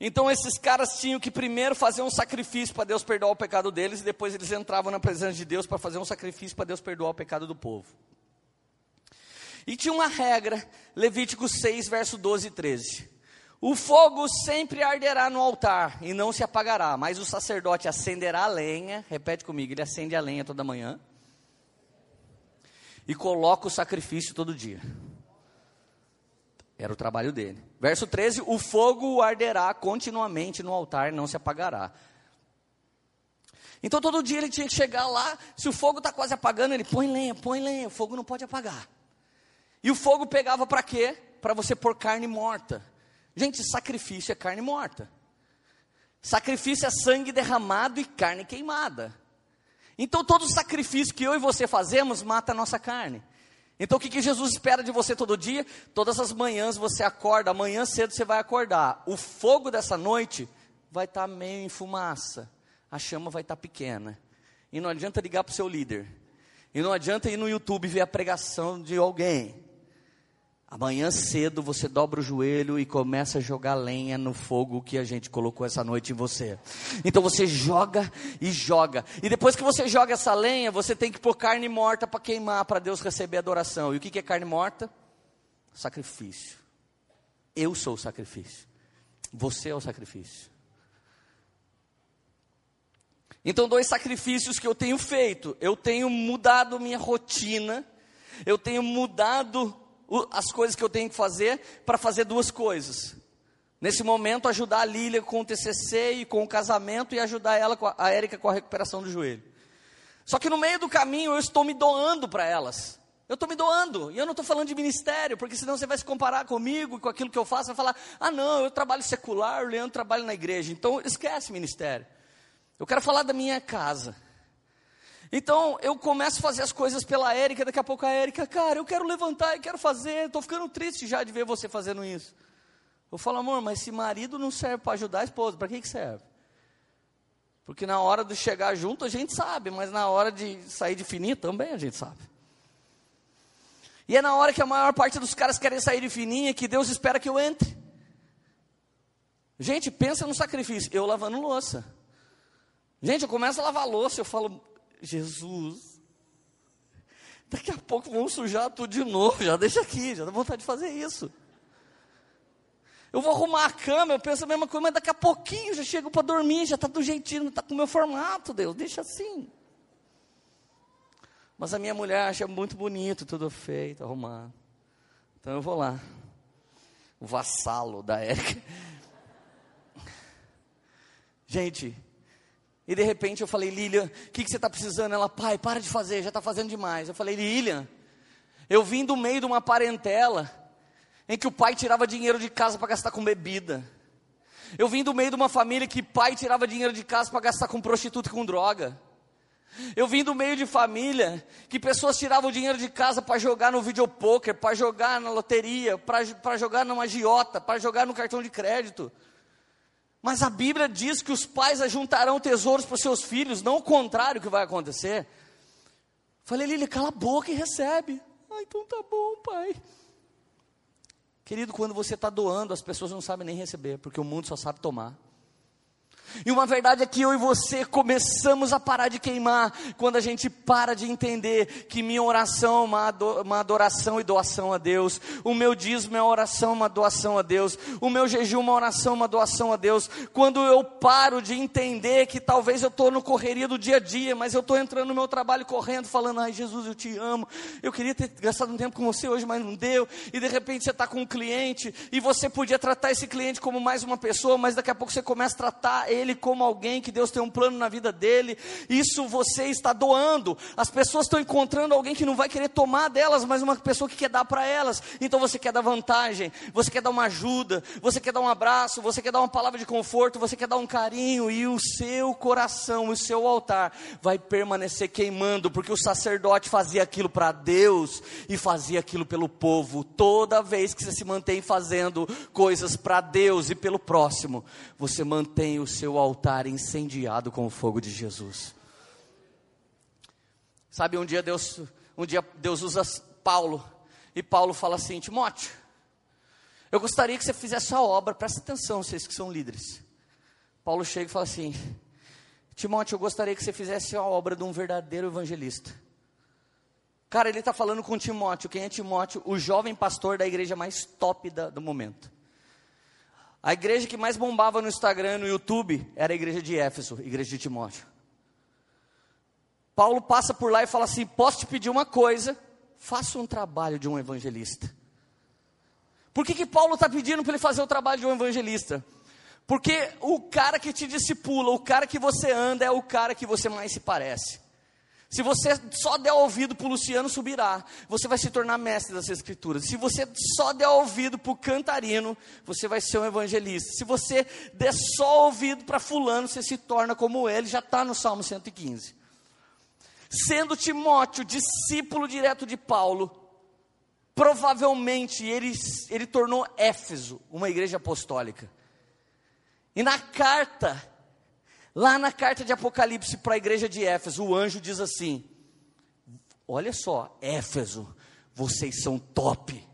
Então esses caras tinham que primeiro fazer um sacrifício para Deus perdoar o pecado deles, e depois eles entravam na presença de Deus para fazer um sacrifício para Deus perdoar o pecado do povo. E tinha uma regra, Levítico 6, verso 12 e 13. O fogo sempre arderá no altar e não se apagará, mas o sacerdote acenderá a lenha, repete comigo, ele acende a lenha toda manhã e coloca o sacrifício todo dia. Era o trabalho dele. Verso 13: O fogo arderá continuamente no altar, não se apagará. Então todo dia ele tinha que chegar lá, se o fogo está quase apagando, ele põe lenha, põe lenha, o fogo não pode apagar. E o fogo pegava para quê? Para você pôr carne morta. Gente, sacrifício é carne morta. Sacrifício é sangue derramado e carne queimada. Então todo sacrifício que eu e você fazemos mata a nossa carne. Então o que, que Jesus espera de você todo dia? Todas as manhãs você acorda, amanhã cedo você vai acordar. O fogo dessa noite vai estar tá meio em fumaça, a chama vai estar tá pequena. E não adianta ligar para o seu líder. E não adianta ir no YouTube ver a pregação de alguém. Amanhã cedo você dobra o joelho e começa a jogar lenha no fogo que a gente colocou essa noite em você. Então você joga e joga. E depois que você joga essa lenha, você tem que pôr carne morta para queimar, para Deus receber adoração. E o que é carne morta? sacrifício. Eu sou o sacrifício. Você é o sacrifício. Então, dois sacrifícios que eu tenho feito. Eu tenho mudado minha rotina. Eu tenho mudado as coisas que eu tenho que fazer para fazer duas coisas. Nesse momento, ajudar a Lília com o TCC e com o casamento e ajudar ela, a Érica, com a recuperação do joelho. Só que no meio do caminho eu estou me doando para elas. Eu estou me doando, e eu não estou falando de ministério, porque senão você vai se comparar comigo com aquilo que eu faço, vai falar: ah, não, eu trabalho secular, o Leandro trabalha na igreja, então esquece ministério. Eu quero falar da minha casa. Então eu começo a fazer as coisas pela Érica, daqui a pouco a Érica, cara, eu quero levantar e quero fazer, estou ficando triste já de ver você fazendo isso. Eu falo, amor, mas se marido não serve para ajudar a esposa, para que, que serve? Porque na hora de chegar junto a gente sabe, mas na hora de sair de fininho também a gente sabe. E é na hora que a maior parte dos caras querem sair de fininha que Deus espera que eu entre. Gente, pensa no sacrifício. Eu lavando louça. Gente, eu começo a lavar louça, eu falo, Jesus, daqui a pouco vão sujar tudo de novo, já deixa aqui, já dá vontade de fazer isso. Eu vou arrumar a cama, eu penso a mesma coisa, mas daqui a pouquinho já chego para dormir, já está do jeitinho, está com o meu formato, Deus, deixa assim. Mas a minha mulher acha muito bonito, tudo feito, arrumado. Então eu vou lá. O vassalo da Érica. Gente, e de repente eu falei, Lilian, o que, que você está precisando? Ela, pai, para de fazer, já está fazendo demais. Eu falei, Lilian, eu vim do meio de uma parentela em que o pai tirava dinheiro de casa para gastar com bebida. Eu vim do meio de uma família que pai tirava dinheiro de casa para gastar com prostituta e com droga. Eu vim do meio de família que pessoas tiravam dinheiro de casa para jogar no videopoker, para jogar na loteria, para jogar numa agiota, para jogar no cartão de crédito. Mas a Bíblia diz que os pais ajuntarão tesouros para os seus filhos, não o contrário que vai acontecer. Falei, Lili, cala a boca e recebe. Ah, então tá bom, pai. Querido, quando você está doando, as pessoas não sabem nem receber, porque o mundo só sabe tomar. E uma verdade é que eu e você começamos a parar de queimar quando a gente para de entender que minha oração é uma adoração e doação a Deus, o meu dízimo é uma oração, uma doação a Deus, o meu jejum é uma oração, uma doação a Deus. Quando eu paro de entender que talvez eu estou no correria do dia a dia, mas eu estou entrando no meu trabalho correndo, falando: Ai Jesus, eu te amo, eu queria ter gastado um tempo com você hoje, mas não deu. E de repente você está com um cliente e você podia tratar esse cliente como mais uma pessoa, mas daqui a pouco você começa a tratar ele como alguém que Deus tem um plano na vida dele. Isso você está doando. As pessoas estão encontrando alguém que não vai querer tomar delas, mas uma pessoa que quer dar para elas. Então você quer dar vantagem, você quer dar uma ajuda, você quer dar um abraço, você quer dar uma palavra de conforto, você quer dar um carinho e o seu coração, o seu altar vai permanecer queimando, porque o sacerdote fazia aquilo para Deus e fazia aquilo pelo povo. Toda vez que você se mantém fazendo coisas para Deus e pelo próximo, você mantém o seu seu altar incendiado com o fogo de Jesus. Sabe, um dia Deus, um dia Deus usa Paulo, e Paulo fala assim: Timóteo, eu gostaria que você fizesse a obra, presta atenção, vocês que são líderes. Paulo chega e fala assim: Timóteo, eu gostaria que você fizesse a obra de um verdadeiro evangelista. Cara, ele está falando com Timóteo. Quem é Timóteo? O jovem pastor da igreja mais top da, do momento. A igreja que mais bombava no Instagram no YouTube era a igreja de Éfeso, igreja de Timóteo. Paulo passa por lá e fala assim: Posso te pedir uma coisa? Faça um trabalho de um evangelista. Por que, que Paulo está pedindo para ele fazer o trabalho de um evangelista? Porque o cara que te discipula, o cara que você anda, é o cara que você mais se parece. Se você só der ouvido para o Luciano Subirá, você vai se tornar mestre das Escrituras. Se você só der ouvido para o Cantarino, você vai ser um evangelista. Se você der só ouvido para Fulano, você se torna como ele, já está no Salmo 115. Sendo Timóteo discípulo direto de Paulo, provavelmente ele, ele tornou Éfeso uma igreja apostólica. E na carta Lá na carta de Apocalipse para a igreja de Éfeso, o anjo diz assim: Olha só, Éfeso, vocês são top.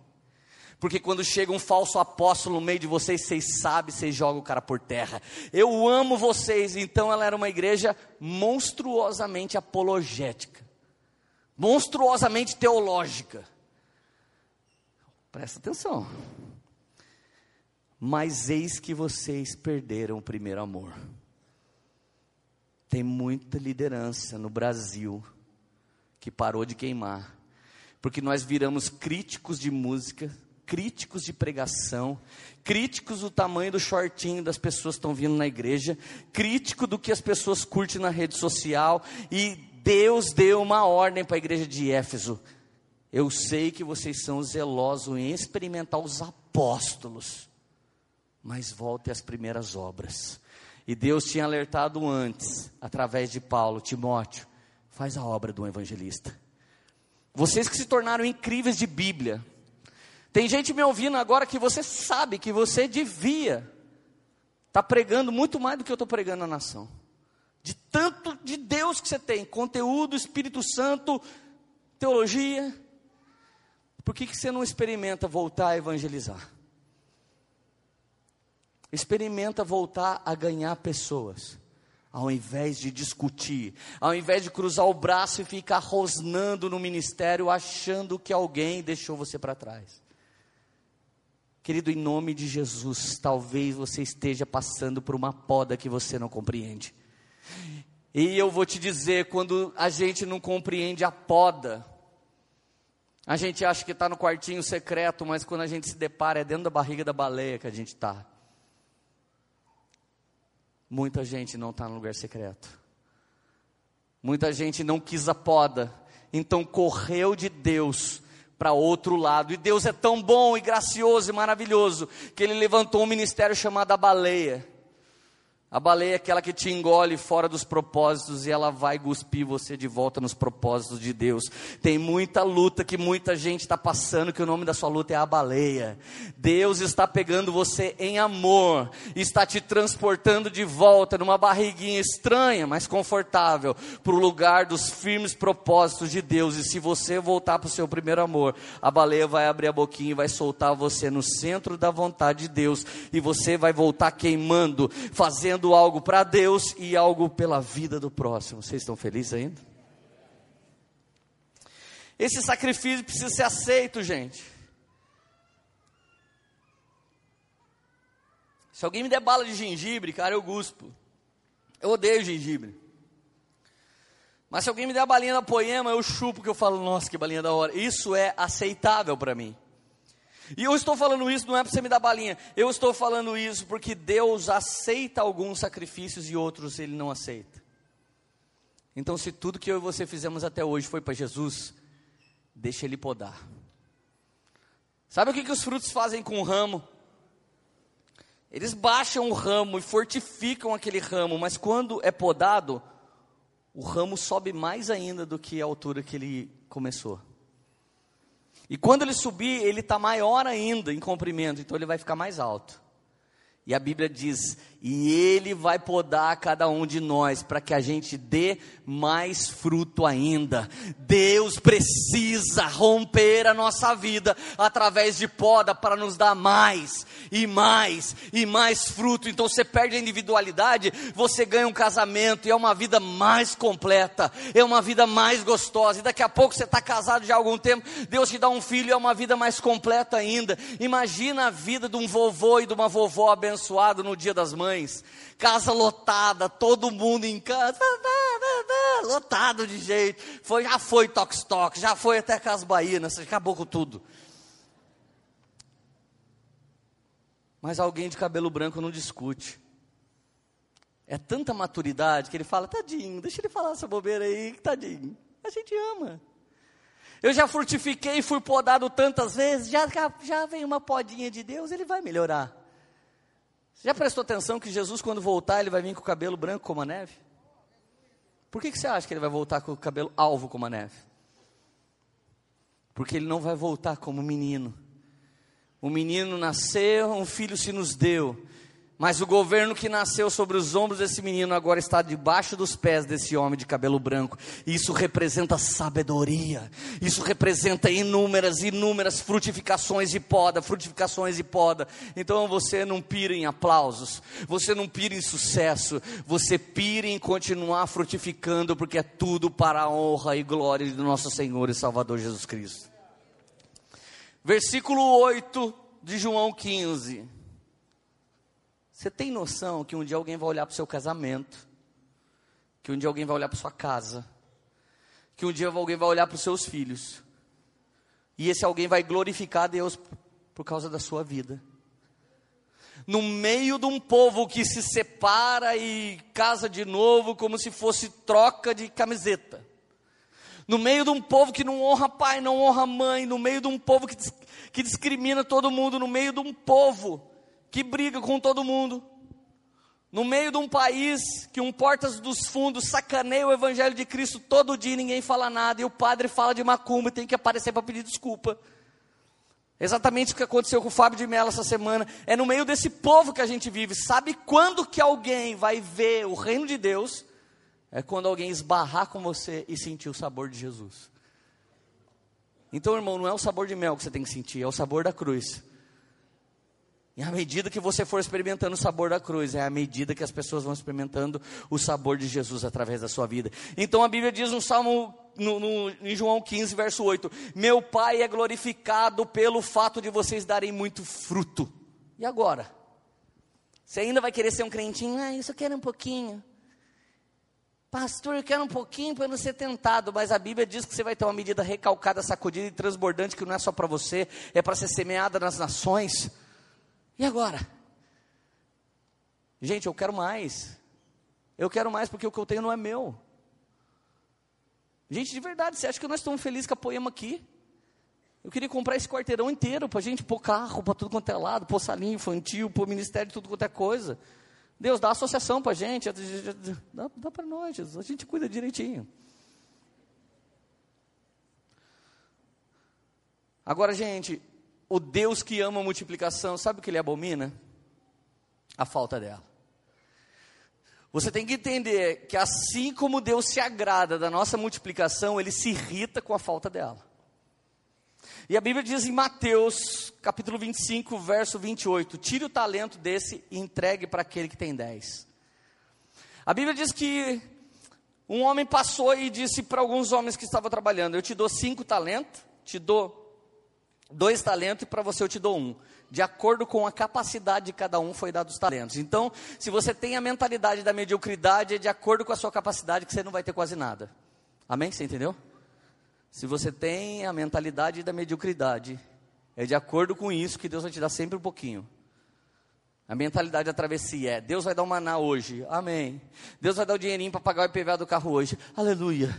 Porque quando chega um falso apóstolo no meio de vocês, vocês sabem, vocês jogam o cara por terra. Eu amo vocês. Então ela era uma igreja monstruosamente apologética, monstruosamente teológica. Presta atenção. Mas eis que vocês perderam o primeiro amor. Tem muita liderança no Brasil que parou de queimar, porque nós viramos críticos de música, críticos de pregação, críticos do tamanho do shortinho das pessoas que estão vindo na igreja, crítico do que as pessoas curtem na rede social, e Deus deu uma ordem para a igreja de Éfeso. Eu sei que vocês são zelosos em experimentar os apóstolos, mas volte às primeiras obras. E Deus tinha alertado antes, através de Paulo, Timóteo, faz a obra do evangelista. Vocês que se tornaram incríveis de Bíblia, tem gente me ouvindo agora que você sabe que você devia estar tá pregando muito mais do que eu estou pregando na nação. De tanto de Deus que você tem, conteúdo, Espírito Santo, teologia. Por que, que você não experimenta voltar a evangelizar? Experimenta voltar a ganhar pessoas ao invés de discutir, ao invés de cruzar o braço e ficar rosnando no ministério, achando que alguém deixou você para trás. Querido, em nome de Jesus, talvez você esteja passando por uma poda que você não compreende. E eu vou te dizer, quando a gente não compreende a poda, a gente acha que está no quartinho secreto, mas quando a gente se depara, é dentro da barriga da baleia que a gente está. Muita gente não está no lugar secreto. Muita gente não quis a poda, então correu de Deus para outro lado. E Deus é tão bom e gracioso e maravilhoso que ele levantou um ministério chamado a baleia. A baleia é aquela que te engole fora dos propósitos e ela vai cuspir você de volta nos propósitos de Deus. Tem muita luta que muita gente está passando, que o nome da sua luta é a baleia. Deus está pegando você em amor, está te transportando de volta numa barriguinha estranha, mas confortável, para o lugar dos firmes propósitos de Deus. E se você voltar para o seu primeiro amor, a baleia vai abrir a boquinha e vai soltar você no centro da vontade de Deus, e você vai voltar queimando, fazendo fazendo algo para Deus e algo pela vida do próximo. Vocês estão felizes ainda? Esse sacrifício precisa ser aceito, gente. Se alguém me der bala de gengibre, cara, eu guspo. Eu odeio gengibre. Mas se alguém me der a balinha da poema, eu chupo, que eu falo, nossa, que balinha da hora. Isso é aceitável para mim. E eu estou falando isso não é para você me dar balinha. Eu estou falando isso porque Deus aceita alguns sacrifícios e outros Ele não aceita. Então, se tudo que eu e você fizemos até hoje foi para Jesus, deixa Ele podar. Sabe o que, que os frutos fazem com o ramo? Eles baixam o ramo e fortificam aquele ramo, mas quando é podado, o ramo sobe mais ainda do que a altura que ele começou. E quando ele subir, ele está maior ainda em comprimento, então ele vai ficar mais alto. E a Bíblia diz: e Ele vai podar cada um de nós para que a gente dê mais fruto ainda. Deus precisa romper a nossa vida através de poda para nos dar mais e mais e mais fruto. Então você perde a individualidade, você ganha um casamento e é uma vida mais completa, é uma vida mais gostosa. E daqui a pouco você está casado já há algum tempo, Deus te dá um filho, é uma vida mais completa ainda. Imagina a vida de um vovô e de uma vovó abençoado no dia das mães mães, casa lotada, todo mundo em casa, lotado de jeito. Foi, já foi toque-toque, já foi até Casa Bahia, né? acabou com tudo. Mas alguém de cabelo branco não discute. É tanta maturidade que ele fala, tadinho, deixa ele falar essa bobeira aí, tadinho. A gente ama. Eu já frutifiquei, fui podado tantas vezes, já, já vem uma podinha de Deus, ele vai melhorar. Você já prestou atenção que Jesus, quando voltar, ele vai vir com o cabelo branco como a neve? Por que, que você acha que ele vai voltar com o cabelo alvo como a neve? Porque ele não vai voltar como menino. O menino nasceu, um filho se nos deu. Mas o governo que nasceu sobre os ombros desse menino agora está debaixo dos pés desse homem de cabelo branco. Isso representa sabedoria. Isso representa inúmeras, inúmeras frutificações de poda, frutificações de poda. Então você não pira em aplausos, você não pira em sucesso, você pira em continuar frutificando, porque é tudo para a honra e glória do nosso Senhor e Salvador Jesus Cristo. Versículo 8 de João 15. Você tem noção que um dia alguém vai olhar para o seu casamento, que um dia alguém vai olhar para sua casa, que um dia alguém vai olhar para os seus filhos, e esse alguém vai glorificar Deus por causa da sua vida. No meio de um povo que se separa e casa de novo, como se fosse troca de camiseta. No meio de um povo que não honra pai, não honra mãe, no meio de um povo que, que discrimina todo mundo, no meio de um povo que briga com todo mundo. No meio de um país que um portas dos fundos sacaneia o evangelho de Cristo todo dia ninguém fala nada, e o padre fala de macumba e tem que aparecer para pedir desculpa. Exatamente o que aconteceu com o Fábio de Mello essa semana. É no meio desse povo que a gente vive. Sabe quando que alguém vai ver o reino de Deus? É quando alguém esbarrar com você e sentir o sabor de Jesus. Então, irmão, não é o sabor de mel que você tem que sentir, é o sabor da cruz. E à medida que você for experimentando o sabor da cruz, é à medida que as pessoas vão experimentando o sabor de Jesus através da sua vida. Então a Bíblia diz no Salmo, no, no, em João 15, verso 8: Meu Pai é glorificado pelo fato de vocês darem muito fruto. E agora? Você ainda vai querer ser um crentinho? Ah, isso eu quero um pouquinho. Pastor, eu quero um pouquinho para não ser tentado, mas a Bíblia diz que você vai ter uma medida recalcada, sacudida e transbordante, que não é só para você, é para ser semeada nas nações. E agora? Gente, eu quero mais. Eu quero mais porque o que eu tenho não é meu. Gente, de verdade, você acha que nós estamos felizes com a poema aqui? Eu queria comprar esse quarteirão inteiro para a gente pôr carro para tudo quanto é lado, pôr salinho infantil, pôr ministério, tudo quanto é coisa. Deus dá associação para a gente, dá, dá para nós, a gente cuida direitinho. Agora, gente, o Deus que ama a multiplicação, sabe o que ele abomina? A falta dela. Você tem que entender que assim como Deus se agrada da nossa multiplicação, ele se irrita com a falta dela. E a Bíblia diz em Mateus, capítulo 25, verso 28, tire o talento desse e entregue para aquele que tem 10. A Bíblia diz que um homem passou e disse para alguns homens que estavam trabalhando: Eu te dou cinco talentos, te dou dois talentos e para você eu te dou um. De acordo com a capacidade de cada um foi dado os talentos. Então, se você tem a mentalidade da mediocridade, é de acordo com a sua capacidade que você não vai ter quase nada. Amém? Você entendeu? Se você tem a mentalidade da mediocridade, é de acordo com isso que Deus vai te dar sempre um pouquinho. A mentalidade da travessia é: Deus vai dar um maná hoje, amém. Deus vai dar o dinheirinho para pagar o IPVA do carro hoje, aleluia.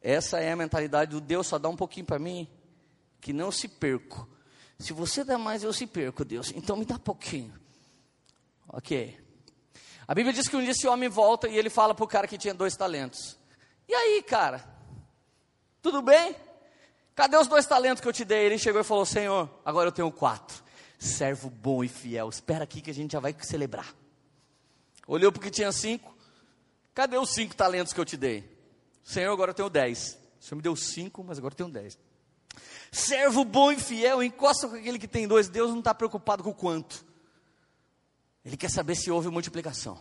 Essa é a mentalidade do Deus só dá um pouquinho para mim, que não se perco. Se você dá mais, eu se perco, Deus. Então me dá pouquinho. Ok. A Bíblia diz que um dia esse homem volta e ele fala para o cara que tinha dois talentos. E aí, cara? Tudo bem? Cadê os dois talentos que eu te dei? Ele chegou e falou: Senhor, agora eu tenho quatro. Servo bom e fiel. Espera aqui que a gente já vai celebrar. Olhou porque tinha cinco. Cadê os cinco talentos que eu te dei? Senhor, agora eu tenho dez. O Senhor me deu cinco, mas agora eu tenho dez. Servo bom e fiel, encosta com aquele que tem dois. Deus não está preocupado com o quanto. Ele quer saber se houve multiplicação.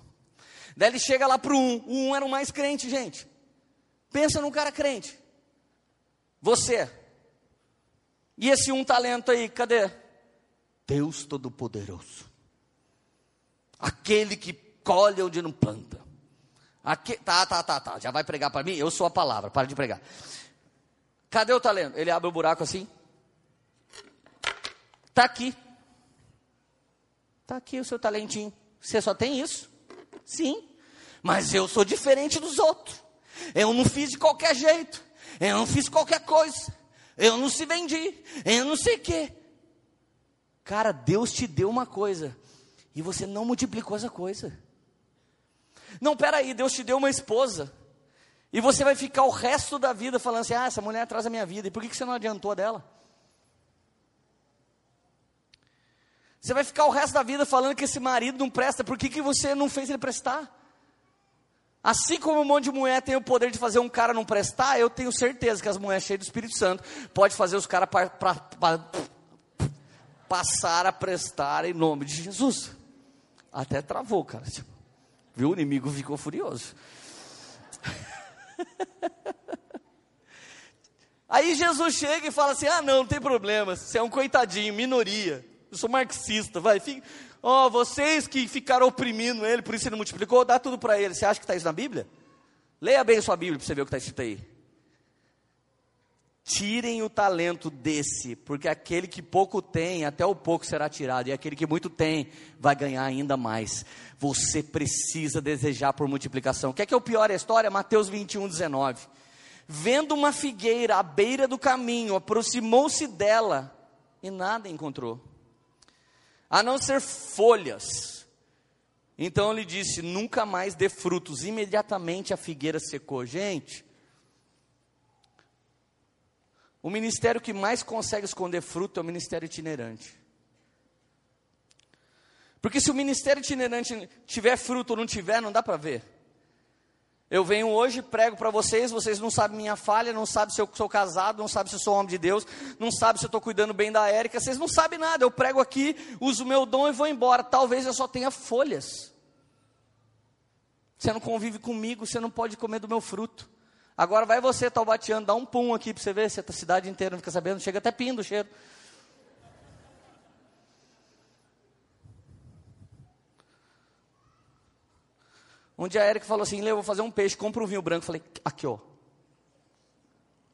Daí ele chega lá para o um. O um era o mais crente, gente. Pensa num cara crente. Você. E esse um talento aí, cadê? Deus Todo-Poderoso. Aquele que colhe onde não planta. Aqui, tá, tá, tá, tá. Já vai pregar para mim? Eu sou a palavra, para de pregar. Cadê o talento? Ele abre o buraco assim. Está aqui. Está aqui o seu talentinho. Você só tem isso? Sim. Mas eu sou diferente dos outros. Eu não fiz de qualquer jeito. Eu não fiz qualquer coisa. Eu não se vendi. Eu não sei o quê. Cara, Deus te deu uma coisa. E você não multiplicou essa coisa. Não, peraí, Deus te deu uma esposa. E você vai ficar o resto da vida falando assim: ah, essa mulher atrasa a minha vida. E por que você não adiantou dela? Você vai ficar o resto da vida falando que esse marido não presta. Por que, que você não fez ele prestar? Assim como um monte de mulher tem o poder de fazer um cara não prestar, eu tenho certeza que as mulheres cheias do Espírito Santo pode fazer os caras passar a prestar em nome de Jesus. Até travou, cara. Viu? O inimigo ficou furioso. Aí Jesus chega e fala assim: ah, não, não tem problema, você é um coitadinho, minoria. Eu sou marxista, vai. Ó, oh, vocês que ficaram oprimindo ele, por isso ele multiplicou, dá tudo para ele. Você acha que está isso na Bíblia? Leia bem a sua Bíblia para você ver o que está escrito aí. Tirem o talento desse, porque aquele que pouco tem, até o pouco será tirado, e aquele que muito tem, vai ganhar ainda mais. Você precisa desejar por multiplicação. O que é que é o pior da história? Mateus 21, 19. Vendo uma figueira à beira do caminho, aproximou-se dela e nada encontrou, a não ser folhas. Então ele disse: Nunca mais dê frutos. Imediatamente a figueira secou. Gente, o ministério que mais consegue esconder fruto é o ministério itinerante. Porque se o ministério itinerante tiver fruto ou não tiver, não dá para ver. Eu venho hoje, prego para vocês, vocês não sabem minha falha, não sabem se eu sou casado, não sabem se eu sou homem de Deus, não sabem se eu estou cuidando bem da Érica, vocês não sabem nada. Eu prego aqui, uso meu dom e vou embora. Talvez eu só tenha folhas. Você não convive comigo, você não pode comer do meu fruto. Agora vai você, Taubatiano, dá um pum aqui para você ver se a cidade inteira não fica sabendo. Chega até pindo o cheiro. Um dia a Erika falou assim: Leo, vou fazer um peixe, compra um vinho branco. Eu falei: aqui, ó.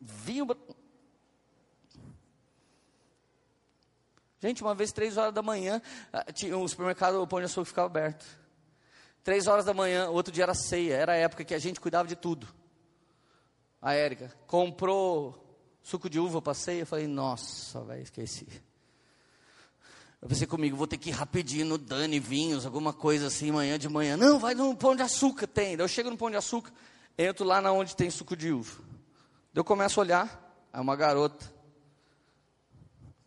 Vinho branco. Gente, uma vez, três horas da manhã, ah, tinha um supermercado, o Pão de Açúcar ficava aberto. Três horas da manhã, outro dia era ceia, era a época que a gente cuidava de tudo a Érica, comprou suco de uva para ceia. Eu falei, nossa, velho, esqueci. Eu pensei comigo, vou ter que ir rapidinho no Dani Vinhos, alguma coisa assim, manhã de manhã. Não, vai no pão de açúcar, tem. Daí eu chego no pão de açúcar, entro lá na onde tem suco de uva. Daí eu começo a olhar, é uma garota.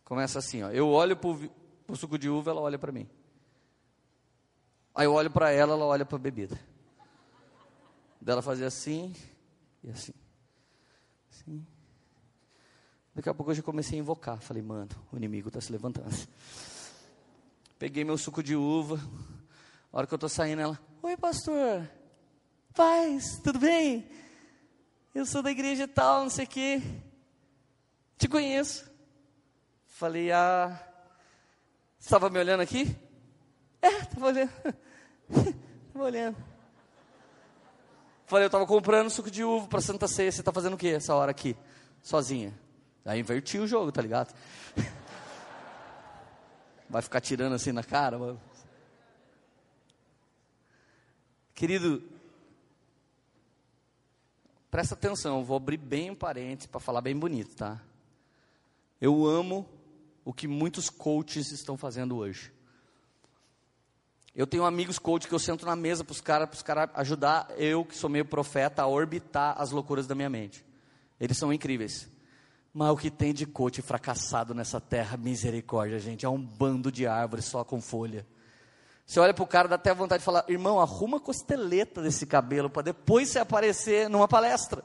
Começa assim, ó. Eu olho para o suco de uva, ela olha para mim. Aí eu olho para ela, ela olha para a bebida. Daí ela fazia assim e assim. Sim. Daqui a pouco eu já comecei a invocar. Falei, mano, o inimigo está se levantando. Peguei meu suco de uva. A hora que eu estou saindo, ela, oi pastor, paz, tudo bem? Eu sou da igreja tal, não sei o quê. Te conheço. Falei, ah, estava me olhando aqui? É, estava olhando. estava olhando. Falei, eu estava comprando suco de uva para Santa Ceia. Você está fazendo o que essa hora aqui? Sozinha. Aí inverti o jogo, tá ligado? Vai ficar tirando assim na cara. Mano. Querido, presta atenção, vou abrir bem um parênteses para falar bem bonito, tá? Eu amo o que muitos coaches estão fazendo hoje. Eu tenho amigos coach que eu sento na mesa para os caras os cara ajudar eu, que sou meio profeta, a orbitar as loucuras da minha mente. Eles são incríveis. Mas o que tem de coach fracassado nessa terra, misericórdia, gente, é um bando de árvores só com folha. Você olha para o cara, dá até vontade de falar, irmão, arruma costeleta desse cabelo para depois você aparecer numa palestra.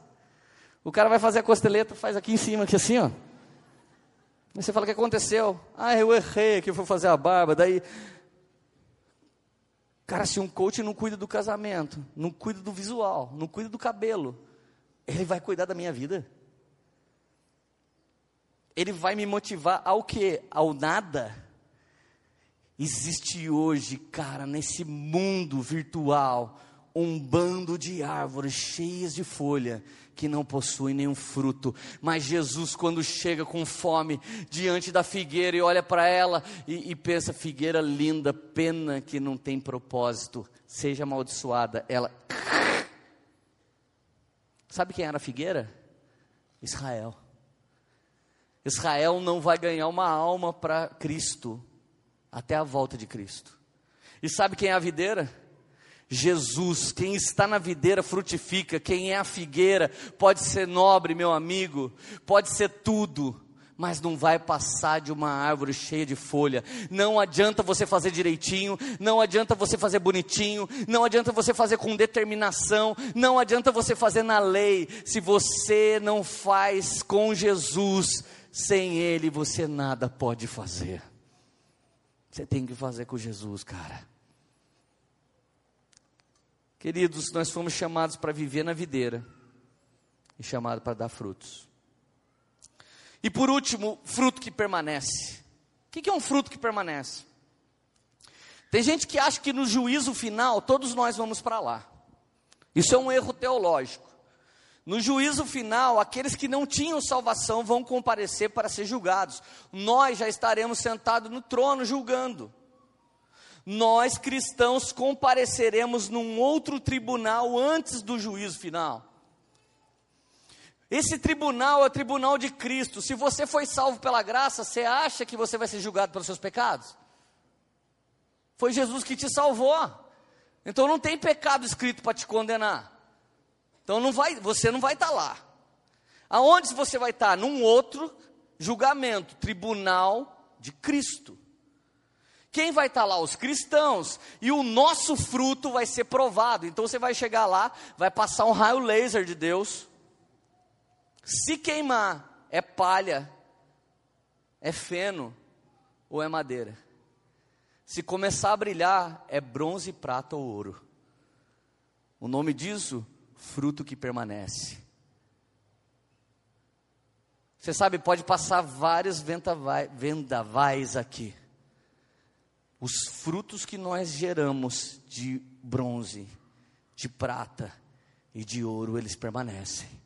O cara vai fazer a costeleta, faz aqui em cima, aqui assim, ó. Aí você fala, o que aconteceu? Ah, eu errei, que eu fui fazer a barba, daí Cara, se um coach não cuida do casamento, não cuida do visual, não cuida do cabelo, ele vai cuidar da minha vida? Ele vai me motivar ao que? Ao nada? Existe hoje, cara, nesse mundo virtual, um bando de árvores cheias de folha que não possuem nenhum fruto. Mas Jesus, quando chega com fome diante da figueira e olha para ela e, e, pensa: figueira linda, pena que não tem propósito, seja amaldiçoada. Ela. Sabe quem era a figueira? Israel. Israel não vai ganhar uma alma para Cristo até a volta de Cristo. E sabe quem é a videira? Jesus, quem está na videira frutifica, quem é a figueira pode ser nobre, meu amigo, pode ser tudo, mas não vai passar de uma árvore cheia de folha. Não adianta você fazer direitinho, não adianta você fazer bonitinho, não adianta você fazer com determinação, não adianta você fazer na lei, se você não faz com Jesus, sem Ele você nada pode fazer. Você tem que fazer com Jesus, cara. Queridos, nós fomos chamados para viver na videira e chamados para dar frutos. E por último, fruto que permanece. O que é um fruto que permanece? Tem gente que acha que no juízo final todos nós vamos para lá. Isso é um erro teológico. No juízo final, aqueles que não tinham salvação vão comparecer para ser julgados. Nós já estaremos sentados no trono julgando. Nós cristãos compareceremos num outro tribunal antes do juízo final. Esse tribunal é o tribunal de Cristo. Se você foi salvo pela graça, você acha que você vai ser julgado pelos seus pecados? Foi Jesus que te salvou. Então não tem pecado escrito para te condenar. Então não vai, você não vai estar tá lá. Aonde você vai estar? Tá? Num outro julgamento, tribunal de Cristo. Quem vai estar tá lá? Os cristãos. E o nosso fruto vai ser provado. Então você vai chegar lá, vai passar um raio laser de Deus se queimar, é palha, é feno ou é madeira. Se começar a brilhar, é bronze, prata ou ouro. O nome disso, fruto que permanece. Você sabe, pode passar vários vendavais aqui. Os frutos que nós geramos de bronze, de prata e de ouro, eles permanecem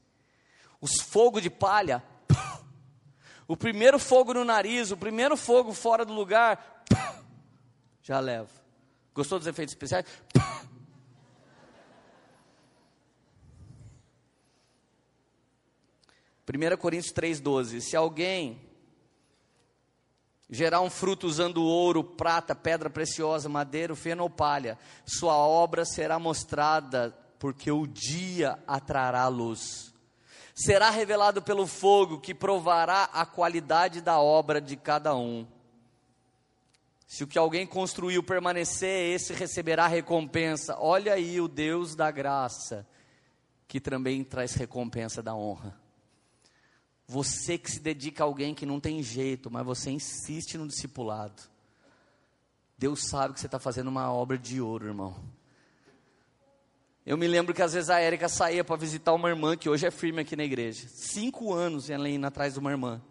os fogos de palha, o primeiro fogo no nariz, o primeiro fogo fora do lugar, já leva. Gostou dos efeitos especiais? 1 Coríntios 3,12: Se alguém gerar um fruto usando ouro, prata, pedra preciosa, madeira, feno ou palha, sua obra será mostrada, porque o dia atrará luz será revelado pelo fogo que provará a qualidade da obra de cada um. Se o que alguém construiu permanecer, esse receberá recompensa. Olha aí o Deus da graça, que também traz recompensa da honra. Você que se dedica a alguém que não tem jeito, mas você insiste no discipulado. Deus sabe que você está fazendo uma obra de ouro, irmão. Eu me lembro que às vezes a Érica saía para visitar uma irmã que hoje é firme aqui na igreja. Cinco anos ela indo atrás de uma irmã.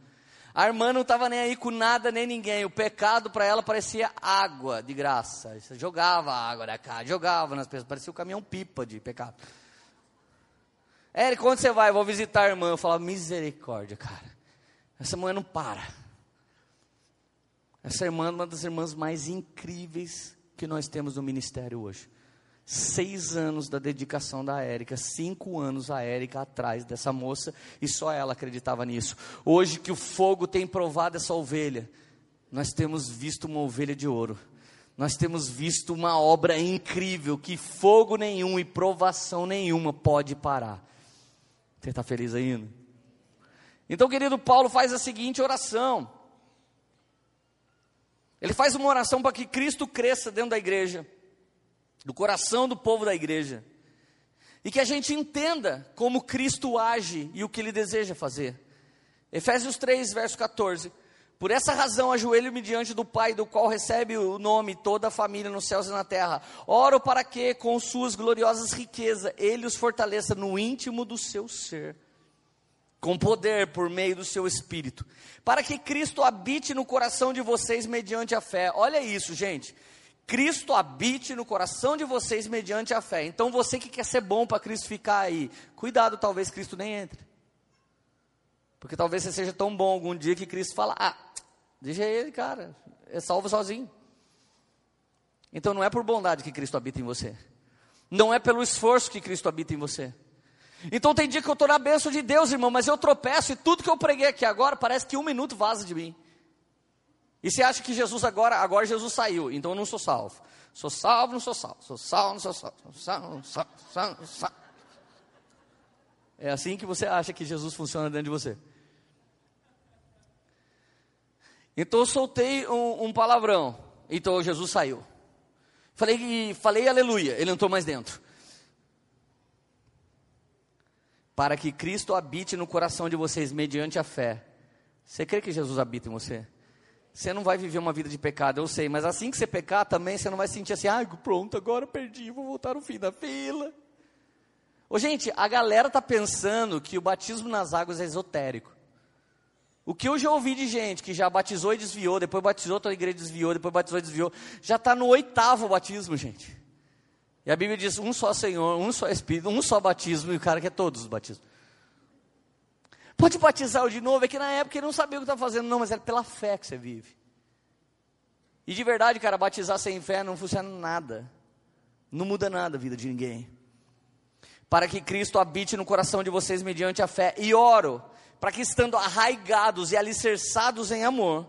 A irmã não estava nem aí com nada nem ninguém. O pecado para ela parecia água de graça. Você jogava água da casa, jogava nas pessoas. Parecia o um caminhão pipa de pecado. Érica, onde você vai? Eu vou visitar a irmã. Eu falava, misericórdia, cara. Essa mulher não para. Essa irmã é uma das irmãs mais incríveis que nós temos no ministério hoje seis anos da dedicação da Érica, cinco anos a Érica atrás dessa moça, e só ela acreditava nisso. Hoje que o fogo tem provado essa ovelha, nós temos visto uma ovelha de ouro. Nós temos visto uma obra incrível que fogo nenhum e provação nenhuma pode parar. Você está feliz ainda? Então, querido Paulo faz a seguinte oração. Ele faz uma oração para que Cristo cresça dentro da igreja do coração do povo da igreja. E que a gente entenda como Cristo age e o que ele deseja fazer. Efésios 3, verso 14. Por essa razão, ajoelho-me diante do Pai, do qual recebe o nome toda a família nos céus e na terra. Oro para que, com suas gloriosas riquezas, Ele os fortaleça no íntimo do seu ser, com poder por meio do seu Espírito, para que Cristo habite no coração de vocês mediante a fé. Olha isso, gente. Cristo habite no coração de vocês mediante a fé. Então você que quer ser bom para Cristo ficar aí, cuidado, talvez Cristo nem entre. Porque talvez você seja tão bom algum dia que Cristo fala: "Ah, deixa ele, cara, é salvo sozinho". Então não é por bondade que Cristo habita em você. Não é pelo esforço que Cristo habita em você. Então tem dia que eu estou na bênção de Deus, irmão, mas eu tropeço e tudo que eu preguei aqui agora parece que um minuto vaza de mim. E você acha que Jesus agora, agora Jesus saiu, então eu não sou salvo. Sou salvo, não sou salvo. Sou salvo, não sou salvo. Sou salvo, não sou salvo, não salvo. É assim que você acha que Jesus funciona dentro de você. Então eu soltei um, um palavrão. Então Jesus saiu. Falei, falei aleluia, ele não estou mais dentro. Para que Cristo habite no coração de vocês mediante a fé. Você crê que Jesus habita em você? você não vai viver uma vida de pecado, eu sei, mas assim que você pecar também, você não vai sentir assim, ah, pronto, agora perdi, vou voltar no fim da fila. Ô, gente, a galera tá pensando que o batismo nas águas é esotérico. O que eu já ouvi de gente que já batizou e desviou, depois batizou, outra igreja desviou, depois batizou e desviou, já está no oitavo batismo, gente. E a Bíblia diz: um só Senhor, um só Espírito, um só batismo, e o cara quer todos os batismos. Pode batizar de novo, é que na época ele não sabia o que estava fazendo, não, mas é pela fé que você vive. E de verdade, cara, batizar sem fé não funciona nada. Não muda nada a vida de ninguém. Para que Cristo habite no coração de vocês mediante a fé. E oro, para que estando arraigados e alicerçados em amor,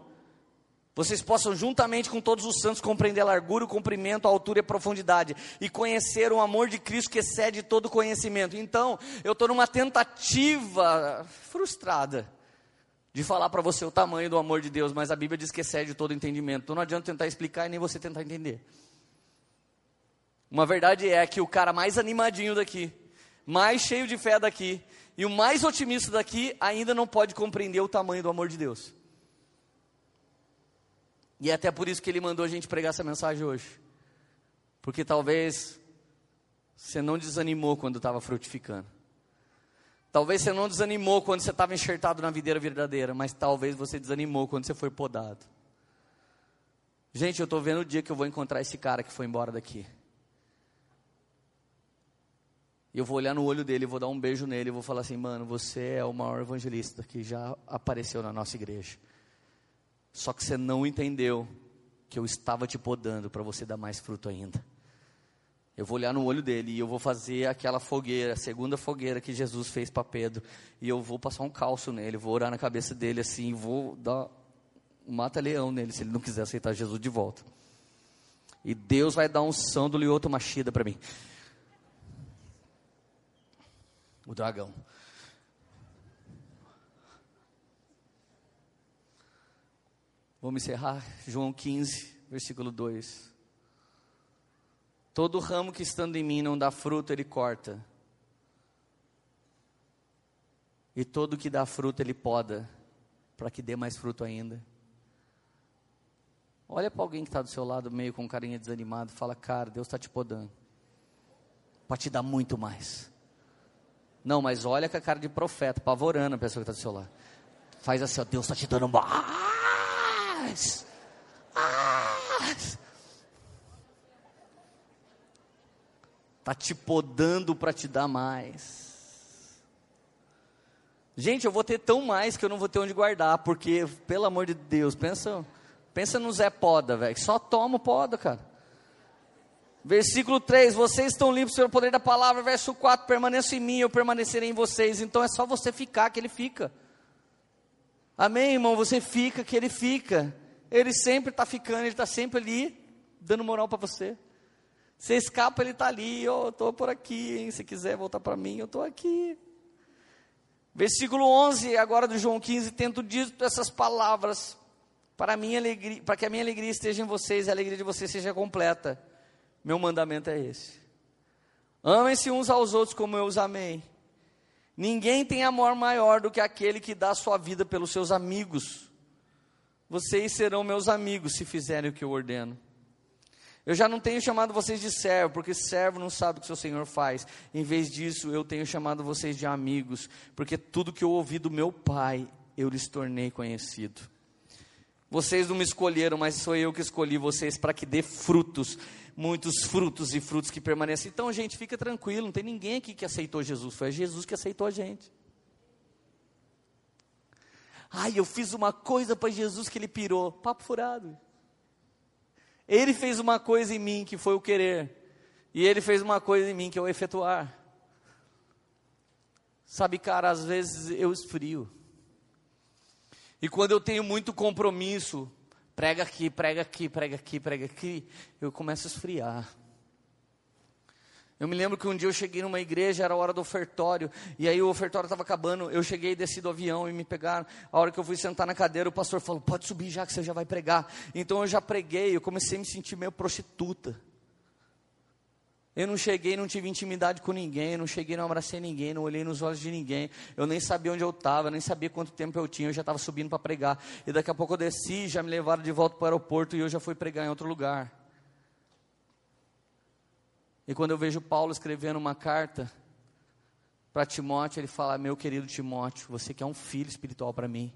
vocês possam, juntamente com todos os santos, compreender a largura, o comprimento, a altura e a profundidade, e conhecer o amor de Cristo que excede todo conhecimento. Então, eu estou numa tentativa frustrada de falar para você o tamanho do amor de Deus, mas a Bíblia diz que excede todo entendimento. Então não adianta tentar explicar e nem você tentar entender. Uma verdade é que o cara mais animadinho daqui, mais cheio de fé daqui, e o mais otimista daqui ainda não pode compreender o tamanho do amor de Deus. E é até por isso que ele mandou a gente pregar essa mensagem hoje. Porque talvez você não desanimou quando estava frutificando. Talvez você não desanimou quando você estava enxertado na videira verdadeira, mas talvez você desanimou quando você foi podado. Gente, eu estou vendo o dia que eu vou encontrar esse cara que foi embora daqui. E eu vou olhar no olho dele, vou dar um beijo nele, vou falar assim, mano, você é o maior evangelista que já apareceu na nossa igreja. Só que você não entendeu que eu estava te podando para você dar mais fruto ainda. Eu vou olhar no olho dele e eu vou fazer aquela fogueira, a segunda fogueira que Jesus fez para Pedro. E eu vou passar um calço nele, vou orar na cabeça dele assim, vou dar um mata-leão nele se ele não quiser aceitar Jesus de volta. E Deus vai dar um são do Lioto Machida para mim. O dragão. Vamos encerrar? João 15, versículo 2. Todo ramo que estando em mim não dá fruto, ele corta. E todo que dá fruto, ele poda, para que dê mais fruto ainda. Olha para alguém que está do seu lado, meio com carinha desanimado, fala, cara, Deus está te podando, para te dar muito mais. Não, mas olha com a cara de profeta, pavorando a pessoa que está do seu lado. Faz assim, ó, Deus está te dando mais mais. Está te podando para te dar mais. Gente, eu vou ter tão mais que eu não vou ter onde guardar, porque, pelo amor de Deus, pensa, pensa no Zé Poda, velho. Só toma poda, cara. Versículo 3: Vocês estão limpos pelo poder da palavra. Verso 4: Permaneço em mim, eu permanecerei em vocês. Então é só você ficar que ele fica. Amém, irmão? Você fica que ele fica. Ele sempre está ficando, ele está sempre ali, dando moral para você. Você escapa, ele está ali, eu estou por aqui, hein? se quiser voltar para mim, eu estou aqui. Versículo 11, agora do João 15, tendo dito essas palavras, para, minha alegria, para que a minha alegria esteja em vocês e a alegria de vocês seja completa. Meu mandamento é esse. Amem-se uns aos outros como eu os amei. Ninguém tem amor maior do que aquele que dá sua vida pelos seus amigos. Vocês serão meus amigos se fizerem o que eu ordeno. Eu já não tenho chamado vocês de servo, porque servo não sabe o que seu Senhor faz. Em vez disso, eu tenho chamado vocês de amigos, porque tudo que eu ouvi do meu Pai, eu lhes tornei conhecido. Vocês não me escolheram, mas sou eu que escolhi vocês para que dê frutos, muitos frutos e frutos que permaneçam. Então, gente, fica tranquilo, não tem ninguém aqui que aceitou Jesus, foi Jesus que aceitou a gente. Ai, eu fiz uma coisa para Jesus que ele pirou. Papo furado. Ele fez uma coisa em mim que foi o querer. E ele fez uma coisa em mim que é o efetuar. Sabe, cara, às vezes eu esfrio. E quando eu tenho muito compromisso, prega aqui, prega aqui, prega aqui, prega aqui, eu começo a esfriar. Eu me lembro que um dia eu cheguei numa igreja, era a hora do ofertório, e aí o ofertório estava acabando, eu cheguei, desci do avião e me pegaram. A hora que eu fui sentar na cadeira, o pastor falou: pode subir já que você já vai pregar. Então eu já preguei, eu comecei a me sentir meio prostituta. Eu não cheguei, não tive intimidade com ninguém, não cheguei, não abracei ninguém, não olhei nos olhos de ninguém. Eu nem sabia onde eu estava, nem sabia quanto tempo eu tinha, eu já estava subindo para pregar. E daqui a pouco eu desci, já me levaram de volta para o aeroporto e eu já fui pregar em outro lugar. E quando eu vejo Paulo escrevendo uma carta para Timóteo, ele fala: Meu querido Timóteo, você que é um filho espiritual para mim,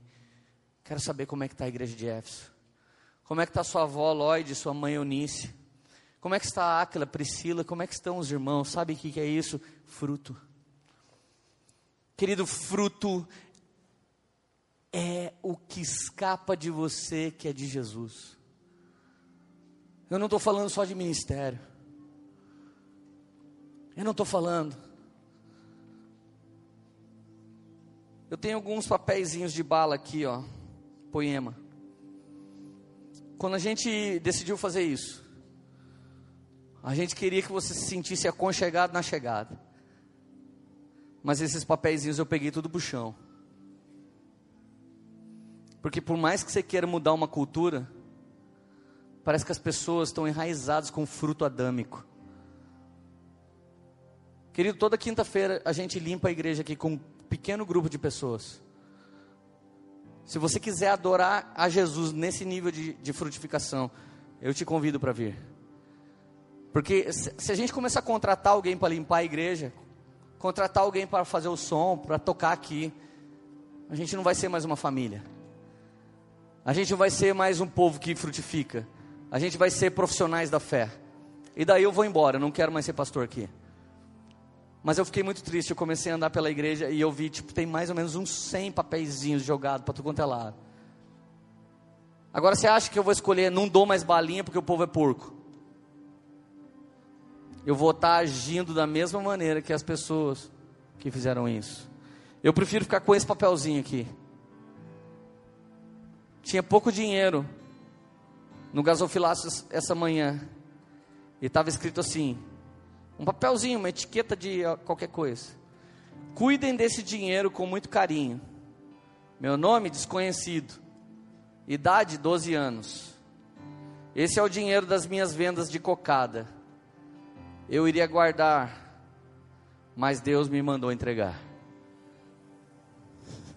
Quero saber como é que está a igreja de Éfeso. Como é que está sua avó Lloyd, sua mãe Eunice? Como é que está a Áquila, Priscila? Como é que estão os irmãos? Sabe o que, é isso? Fruto. Querido, fruto é o que escapa de você que é de Jesus. Eu não estou falando só de ministério. Eu não estou falando. Eu tenho alguns papeizinhos de bala aqui, ó, poema. Quando a gente decidiu fazer isso, a gente queria que você se sentisse aconchegado na chegada. Mas esses papeizinhos eu peguei tudo pro chão. Porque por mais que você queira mudar uma cultura, parece que as pessoas estão enraizadas com fruto adâmico. Querido, toda quinta-feira a gente limpa a igreja aqui com um pequeno grupo de pessoas. Se você quiser adorar a Jesus nesse nível de, de frutificação, eu te convido para vir. Porque se, a gente começar a contratar alguém para limpar a igreja, contratar alguém para fazer o som, para tocar aqui, a gente não vai ser mais uma família. A gente vai ser mais um povo que frutifica. A gente vai ser profissionais da fé. E daí eu vou embora, não quero mais ser pastor aqui. Mas eu fiquei muito triste, eu comecei a andar pela igreja e eu vi, tipo, tem mais ou menos uns 100 papeizinhos jogados para tudo quanto é lado. Agora você acha que eu vou escolher, não dou mais balinha porque o povo é porco? Eu vou estar agindo da mesma maneira que as pessoas que fizeram isso. Eu prefiro ficar com esse papelzinho aqui. Tinha pouco dinheiro no gasofilácio essa manhã. E estava escrito assim: um papelzinho, uma etiqueta de qualquer coisa. Cuidem desse dinheiro com muito carinho. Meu nome desconhecido. Idade 12 anos. Esse é o dinheiro das minhas vendas de cocada. Eu iria guardar, mas Deus me mandou entregar.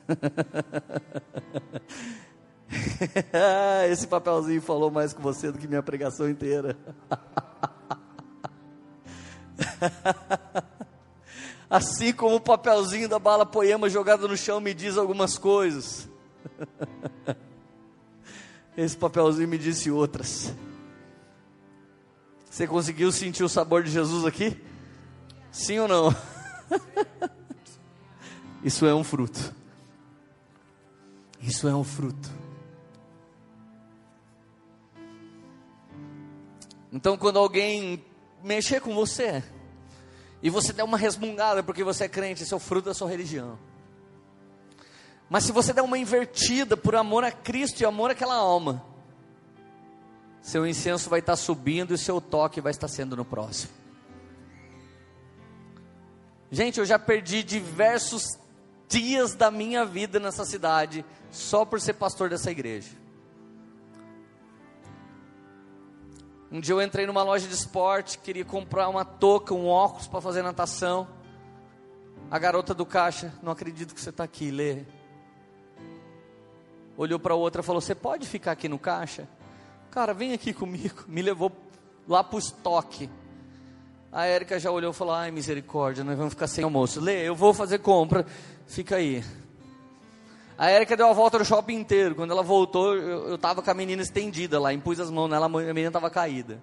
Esse papelzinho falou mais com você do que minha pregação inteira. assim como o papelzinho da bala poema jogado no chão me diz algumas coisas. Esse papelzinho me disse outras. Você conseguiu sentir o sabor de Jesus aqui? Sim ou não? Isso é um fruto. Isso é um fruto. Então, quando alguém mexer com você, e você der uma resmungada porque você é crente, isso é o fruto da sua religião. Mas se você der uma invertida por amor a Cristo e amor àquela alma, seu incenso vai estar subindo e seu toque vai estar sendo no próximo. Gente, eu já perdi diversos dias da minha vida nessa cidade só por ser pastor dessa igreja. Um dia eu entrei numa loja de esporte, queria comprar uma touca, um óculos para fazer natação. A garota do caixa, não acredito que você está aqui, lê. Olhou para a outra e falou: Você pode ficar aqui no caixa? Cara, vem aqui comigo. Me levou lá para o estoque. A Érica já olhou e falou: Ai, misericórdia, nós vamos ficar sem almoço. Lê, eu vou fazer compra, fica aí. A Érica deu a volta no shopping inteiro. Quando ela voltou, eu estava com a menina estendida lá, impus as mãos nela, a menina estava caída.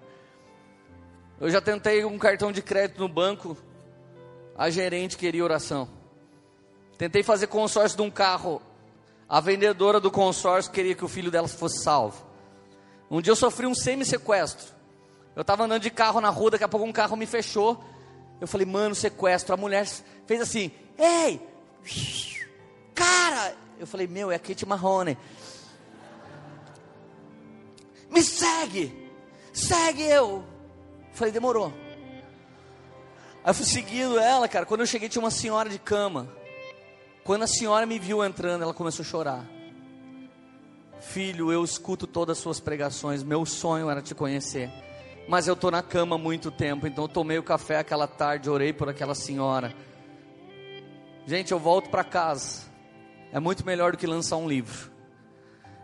Eu já tentei um cartão de crédito no banco, a gerente queria oração. Tentei fazer consórcio de um carro, a vendedora do consórcio queria que o filho dela fosse salvo. Um dia eu sofri um semi-sequestro. Eu estava andando de carro na rua, daqui a pouco um carro me fechou. Eu falei, mano, sequestro. A mulher fez assim: Ei, cara, eu falei, meu, é a Kate Marrone. Me segue! Segue eu! falei, demorou. Aí eu fui seguindo ela, cara. Quando eu cheguei, tinha uma senhora de cama. Quando a senhora me viu entrando, ela começou a chorar. Filho, eu escuto todas as suas pregações. Meu sonho era te conhecer. Mas eu estou na cama há muito tempo. Então eu tomei o café aquela tarde, orei por aquela senhora. Gente, eu volto para casa é muito melhor do que lançar um livro.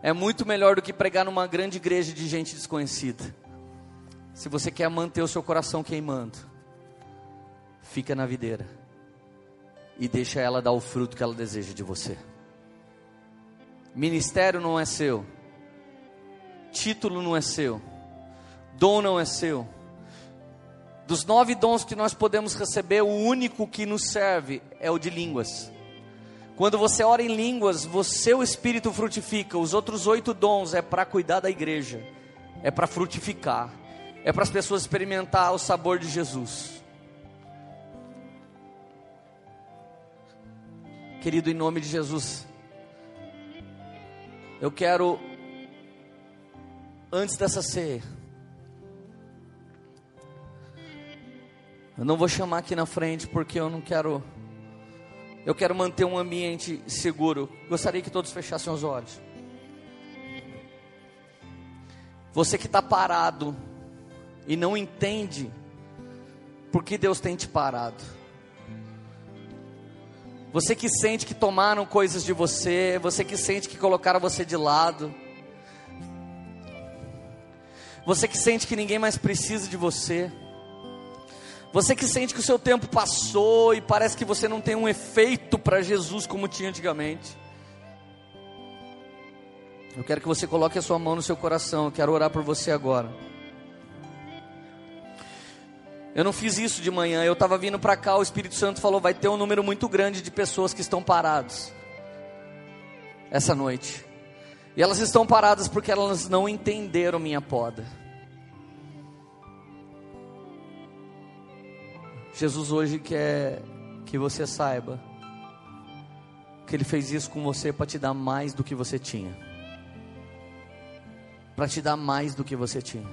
É muito melhor do que pregar numa grande igreja de gente desconhecida. Se você quer manter o seu coração queimando, fica na videira e deixa ela dar o fruto que ela deseja de você. Ministério não é seu. Título não é seu. Dom não é seu. Dos nove dons que nós podemos receber, o único que nos serve é o de línguas. Quando você ora em línguas, você o Espírito frutifica. Os outros oito dons é para cuidar da igreja, é para frutificar, é para as pessoas experimentar o sabor de Jesus. Querido, em nome de Jesus, eu quero, antes dessa ceia, Eu não vou chamar aqui na frente porque eu não quero. Eu quero manter um ambiente seguro. Gostaria que todos fechassem os olhos. Você que está parado e não entende por que Deus tem te parado. Você que sente que tomaram coisas de você, você que sente que colocaram você de lado. Você que sente que ninguém mais precisa de você. Você que sente que o seu tempo passou e parece que você não tem um efeito para Jesus como tinha antigamente. Eu quero que você coloque a sua mão no seu coração. Eu quero orar por você agora. Eu não fiz isso de manhã. Eu estava vindo para cá. O Espírito Santo falou: vai ter um número muito grande de pessoas que estão paradas essa noite. E elas estão paradas porque elas não entenderam minha poda. Jesus hoje quer que você saiba que Ele fez isso com você para te dar mais do que você tinha. Para te dar mais do que você tinha.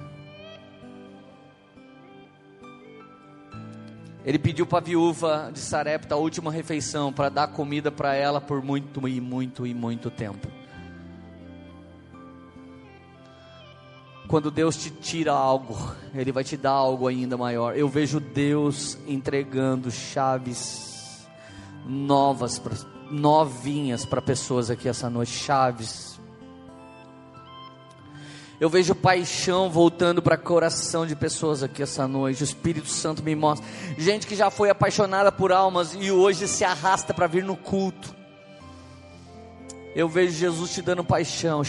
Ele pediu para a viúva de Sarepta a última refeição para dar comida para ela por muito e muito e muito tempo. Quando Deus te tira algo, Ele vai te dar algo ainda maior. Eu vejo Deus entregando chaves novas, novinhas para pessoas aqui essa noite. Chaves. Eu vejo paixão voltando para coração de pessoas aqui essa noite. O Espírito Santo me mostra. Gente que já foi apaixonada por almas e hoje se arrasta para vir no culto. Eu vejo Jesus te dando paixão.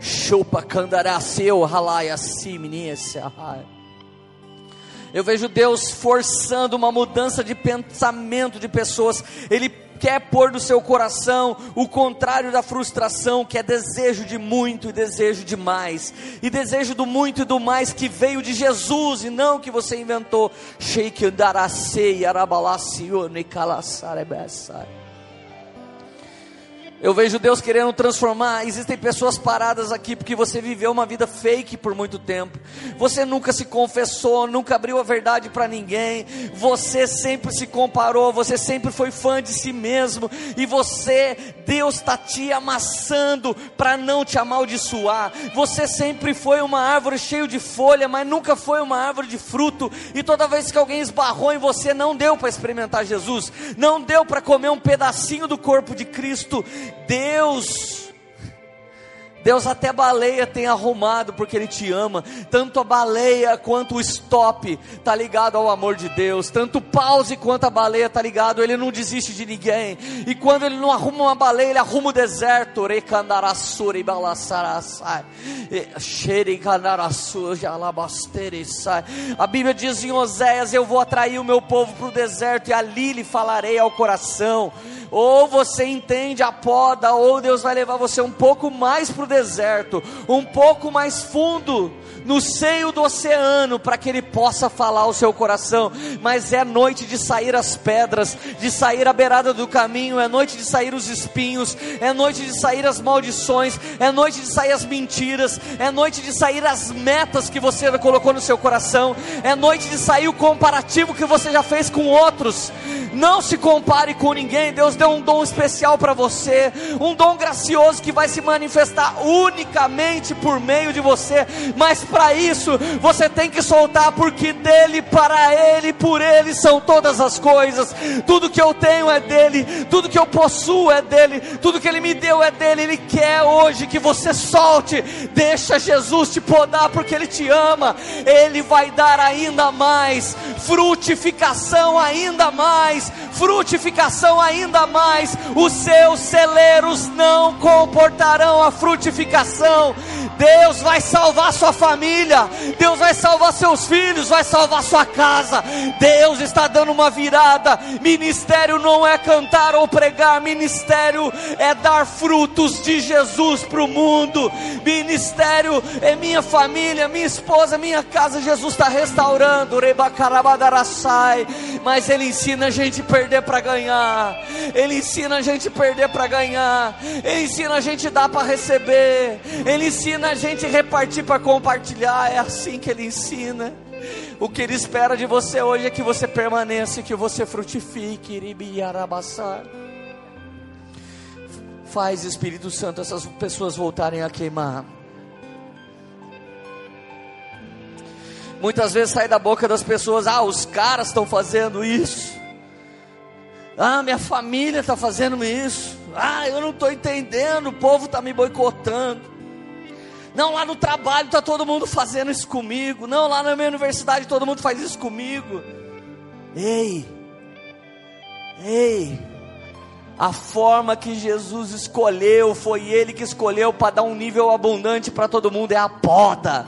Chupa candaraceu, ralaia. Eu vejo Deus forçando uma mudança de pensamento de pessoas. Ele quer pôr no seu coração o contrário da frustração, que é desejo de muito e desejo de mais, e desejo do muito e do mais que veio de Jesus e não que você inventou. Sheikh Darasei Arabalasione Kalassarebessai. Eu vejo Deus querendo transformar. Existem pessoas paradas aqui porque você viveu uma vida fake por muito tempo. Você nunca se confessou, nunca abriu a verdade para ninguém. Você sempre se comparou, você sempre foi fã de si mesmo. E você, Deus está te amassando para não te amaldiçoar. Você sempre foi uma árvore cheia de folha, mas nunca foi uma árvore de fruto. E toda vez que alguém esbarrou em você, não deu para experimentar Jesus, não deu para comer um pedacinho do corpo de Cristo Deus Deus até baleia tem arrumado porque Ele te ama. Tanto a baleia quanto o stop está ligado ao amor de Deus. Tanto o pause quanto a baleia está ligado. Ele não desiste de ninguém. E quando Ele não arruma uma baleia, Ele arruma o deserto. A Bíblia diz em Oséias: Eu vou atrair o meu povo para o deserto e ali lhe falarei ao coração. Ou você entende a poda, ou Deus vai levar você um pouco mais para o deserto, um pouco mais fundo no seio do oceano, para que Ele possa falar ao seu coração. Mas é noite de sair as pedras, de sair a beirada do caminho, é noite de sair os espinhos, é noite de sair as maldições, é noite de sair as mentiras, é noite de sair as metas que você colocou no seu coração, é noite de sair o comparativo que você já fez com outros. Não se compare com ninguém, Deus deu um dom especial para você, um dom gracioso que vai se manifestar unicamente por meio de você, mas para isso você tem que soltar, porque dele, para ele, por ele são todas as coisas. Tudo que eu tenho é dele, tudo que eu possuo é dele, tudo que ele me deu é dele. Ele quer hoje que você solte, deixa Jesus te podar, porque ele te ama. Ele vai dar ainda mais. Frutificação, ainda mais mais, frutificação ainda mais. Os seus celeiros não comportarão a frutificação. Deus vai salvar sua família, Deus vai salvar seus filhos, vai salvar sua casa. Deus está dando uma virada. Ministério não é cantar ou pregar, ministério é dar frutos de Jesus para o mundo. Ministério é minha família, minha esposa, minha casa. Jesus está restaurando. Mas Ele ensina a gente a perder para ganhar. Ele ensina a gente perder para ganhar. Ele ensina a gente dar para receber. Ele ensina a gente repartir para compartilhar. É assim que Ele ensina. O que Ele espera de você hoje é que você permaneça, que você frutifique. Faz, Espírito Santo, essas pessoas voltarem a queimar. Muitas vezes sai da boca das pessoas: ah, os caras estão fazendo isso. Ah, minha família está fazendo isso. Ah, eu não estou entendendo, o povo está me boicotando. Não, lá no trabalho está todo mundo fazendo isso comigo. Não, lá na minha universidade todo mundo faz isso comigo. Ei, ei, a forma que Jesus escolheu, foi Ele que escolheu para dar um nível abundante para todo mundo, é a poda.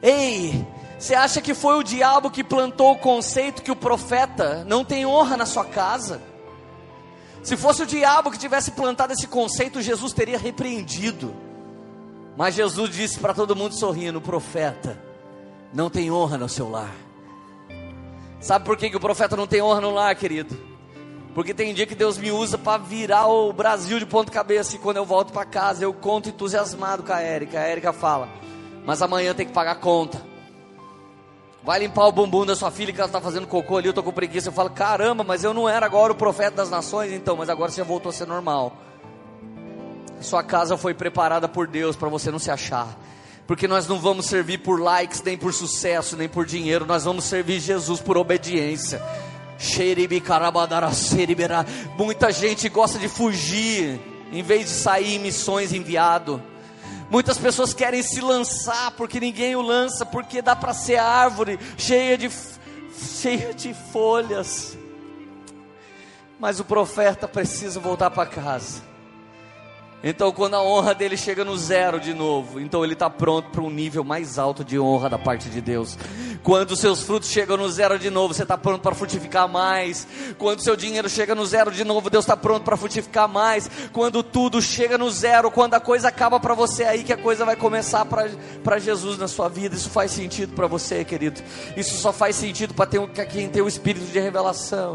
Ei, você acha que foi o diabo que plantou o conceito que o profeta não tem honra na sua casa? Se fosse o diabo que tivesse plantado esse conceito, Jesus teria repreendido. Mas Jesus disse para todo mundo sorrindo: o profeta não tem honra no seu lar. Sabe por que, que o profeta não tem honra no lar, querido? Porque tem dia que Deus me usa para virar o Brasil de ponta cabeça. E quando eu volto para casa, eu conto entusiasmado com a Érica. A Érica fala: Mas amanhã tem que pagar conta. Vai limpar o bumbum da sua filha que ela está fazendo cocô ali, eu estou com preguiça. Eu falo, caramba, mas eu não era agora o profeta das nações, então, mas agora você voltou a ser normal. Sua casa foi preparada por Deus para você não se achar. Porque nós não vamos servir por likes, nem por sucesso, nem por dinheiro, nós vamos servir Jesus por obediência. Muita gente gosta de fugir, em vez de sair em missões enviado. Muitas pessoas querem se lançar porque ninguém o lança, porque dá para ser árvore cheia de, cheia de folhas. Mas o profeta precisa voltar para casa. Então, quando a honra dele chega no zero de novo, então ele está pronto para um nível mais alto de honra da parte de Deus. Quando seus frutos chegam no zero de novo, você está pronto para frutificar mais. Quando seu dinheiro chega no zero de novo, Deus está pronto para frutificar mais. Quando tudo chega no zero, quando a coisa acaba para você, aí que a coisa vai começar para Jesus na sua vida. Isso faz sentido para você, querido. Isso só faz sentido para quem tem o espírito de revelação.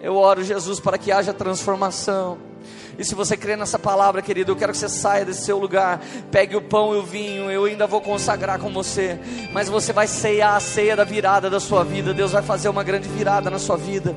Eu oro, Jesus, para que haja transformação. E se você crê nessa palavra, querido, eu quero que você saia desse seu lugar, pegue o pão e o vinho, eu ainda vou consagrar com você, mas você vai ceiar a ceia da virada da sua vida. Deus vai fazer uma grande virada na sua vida.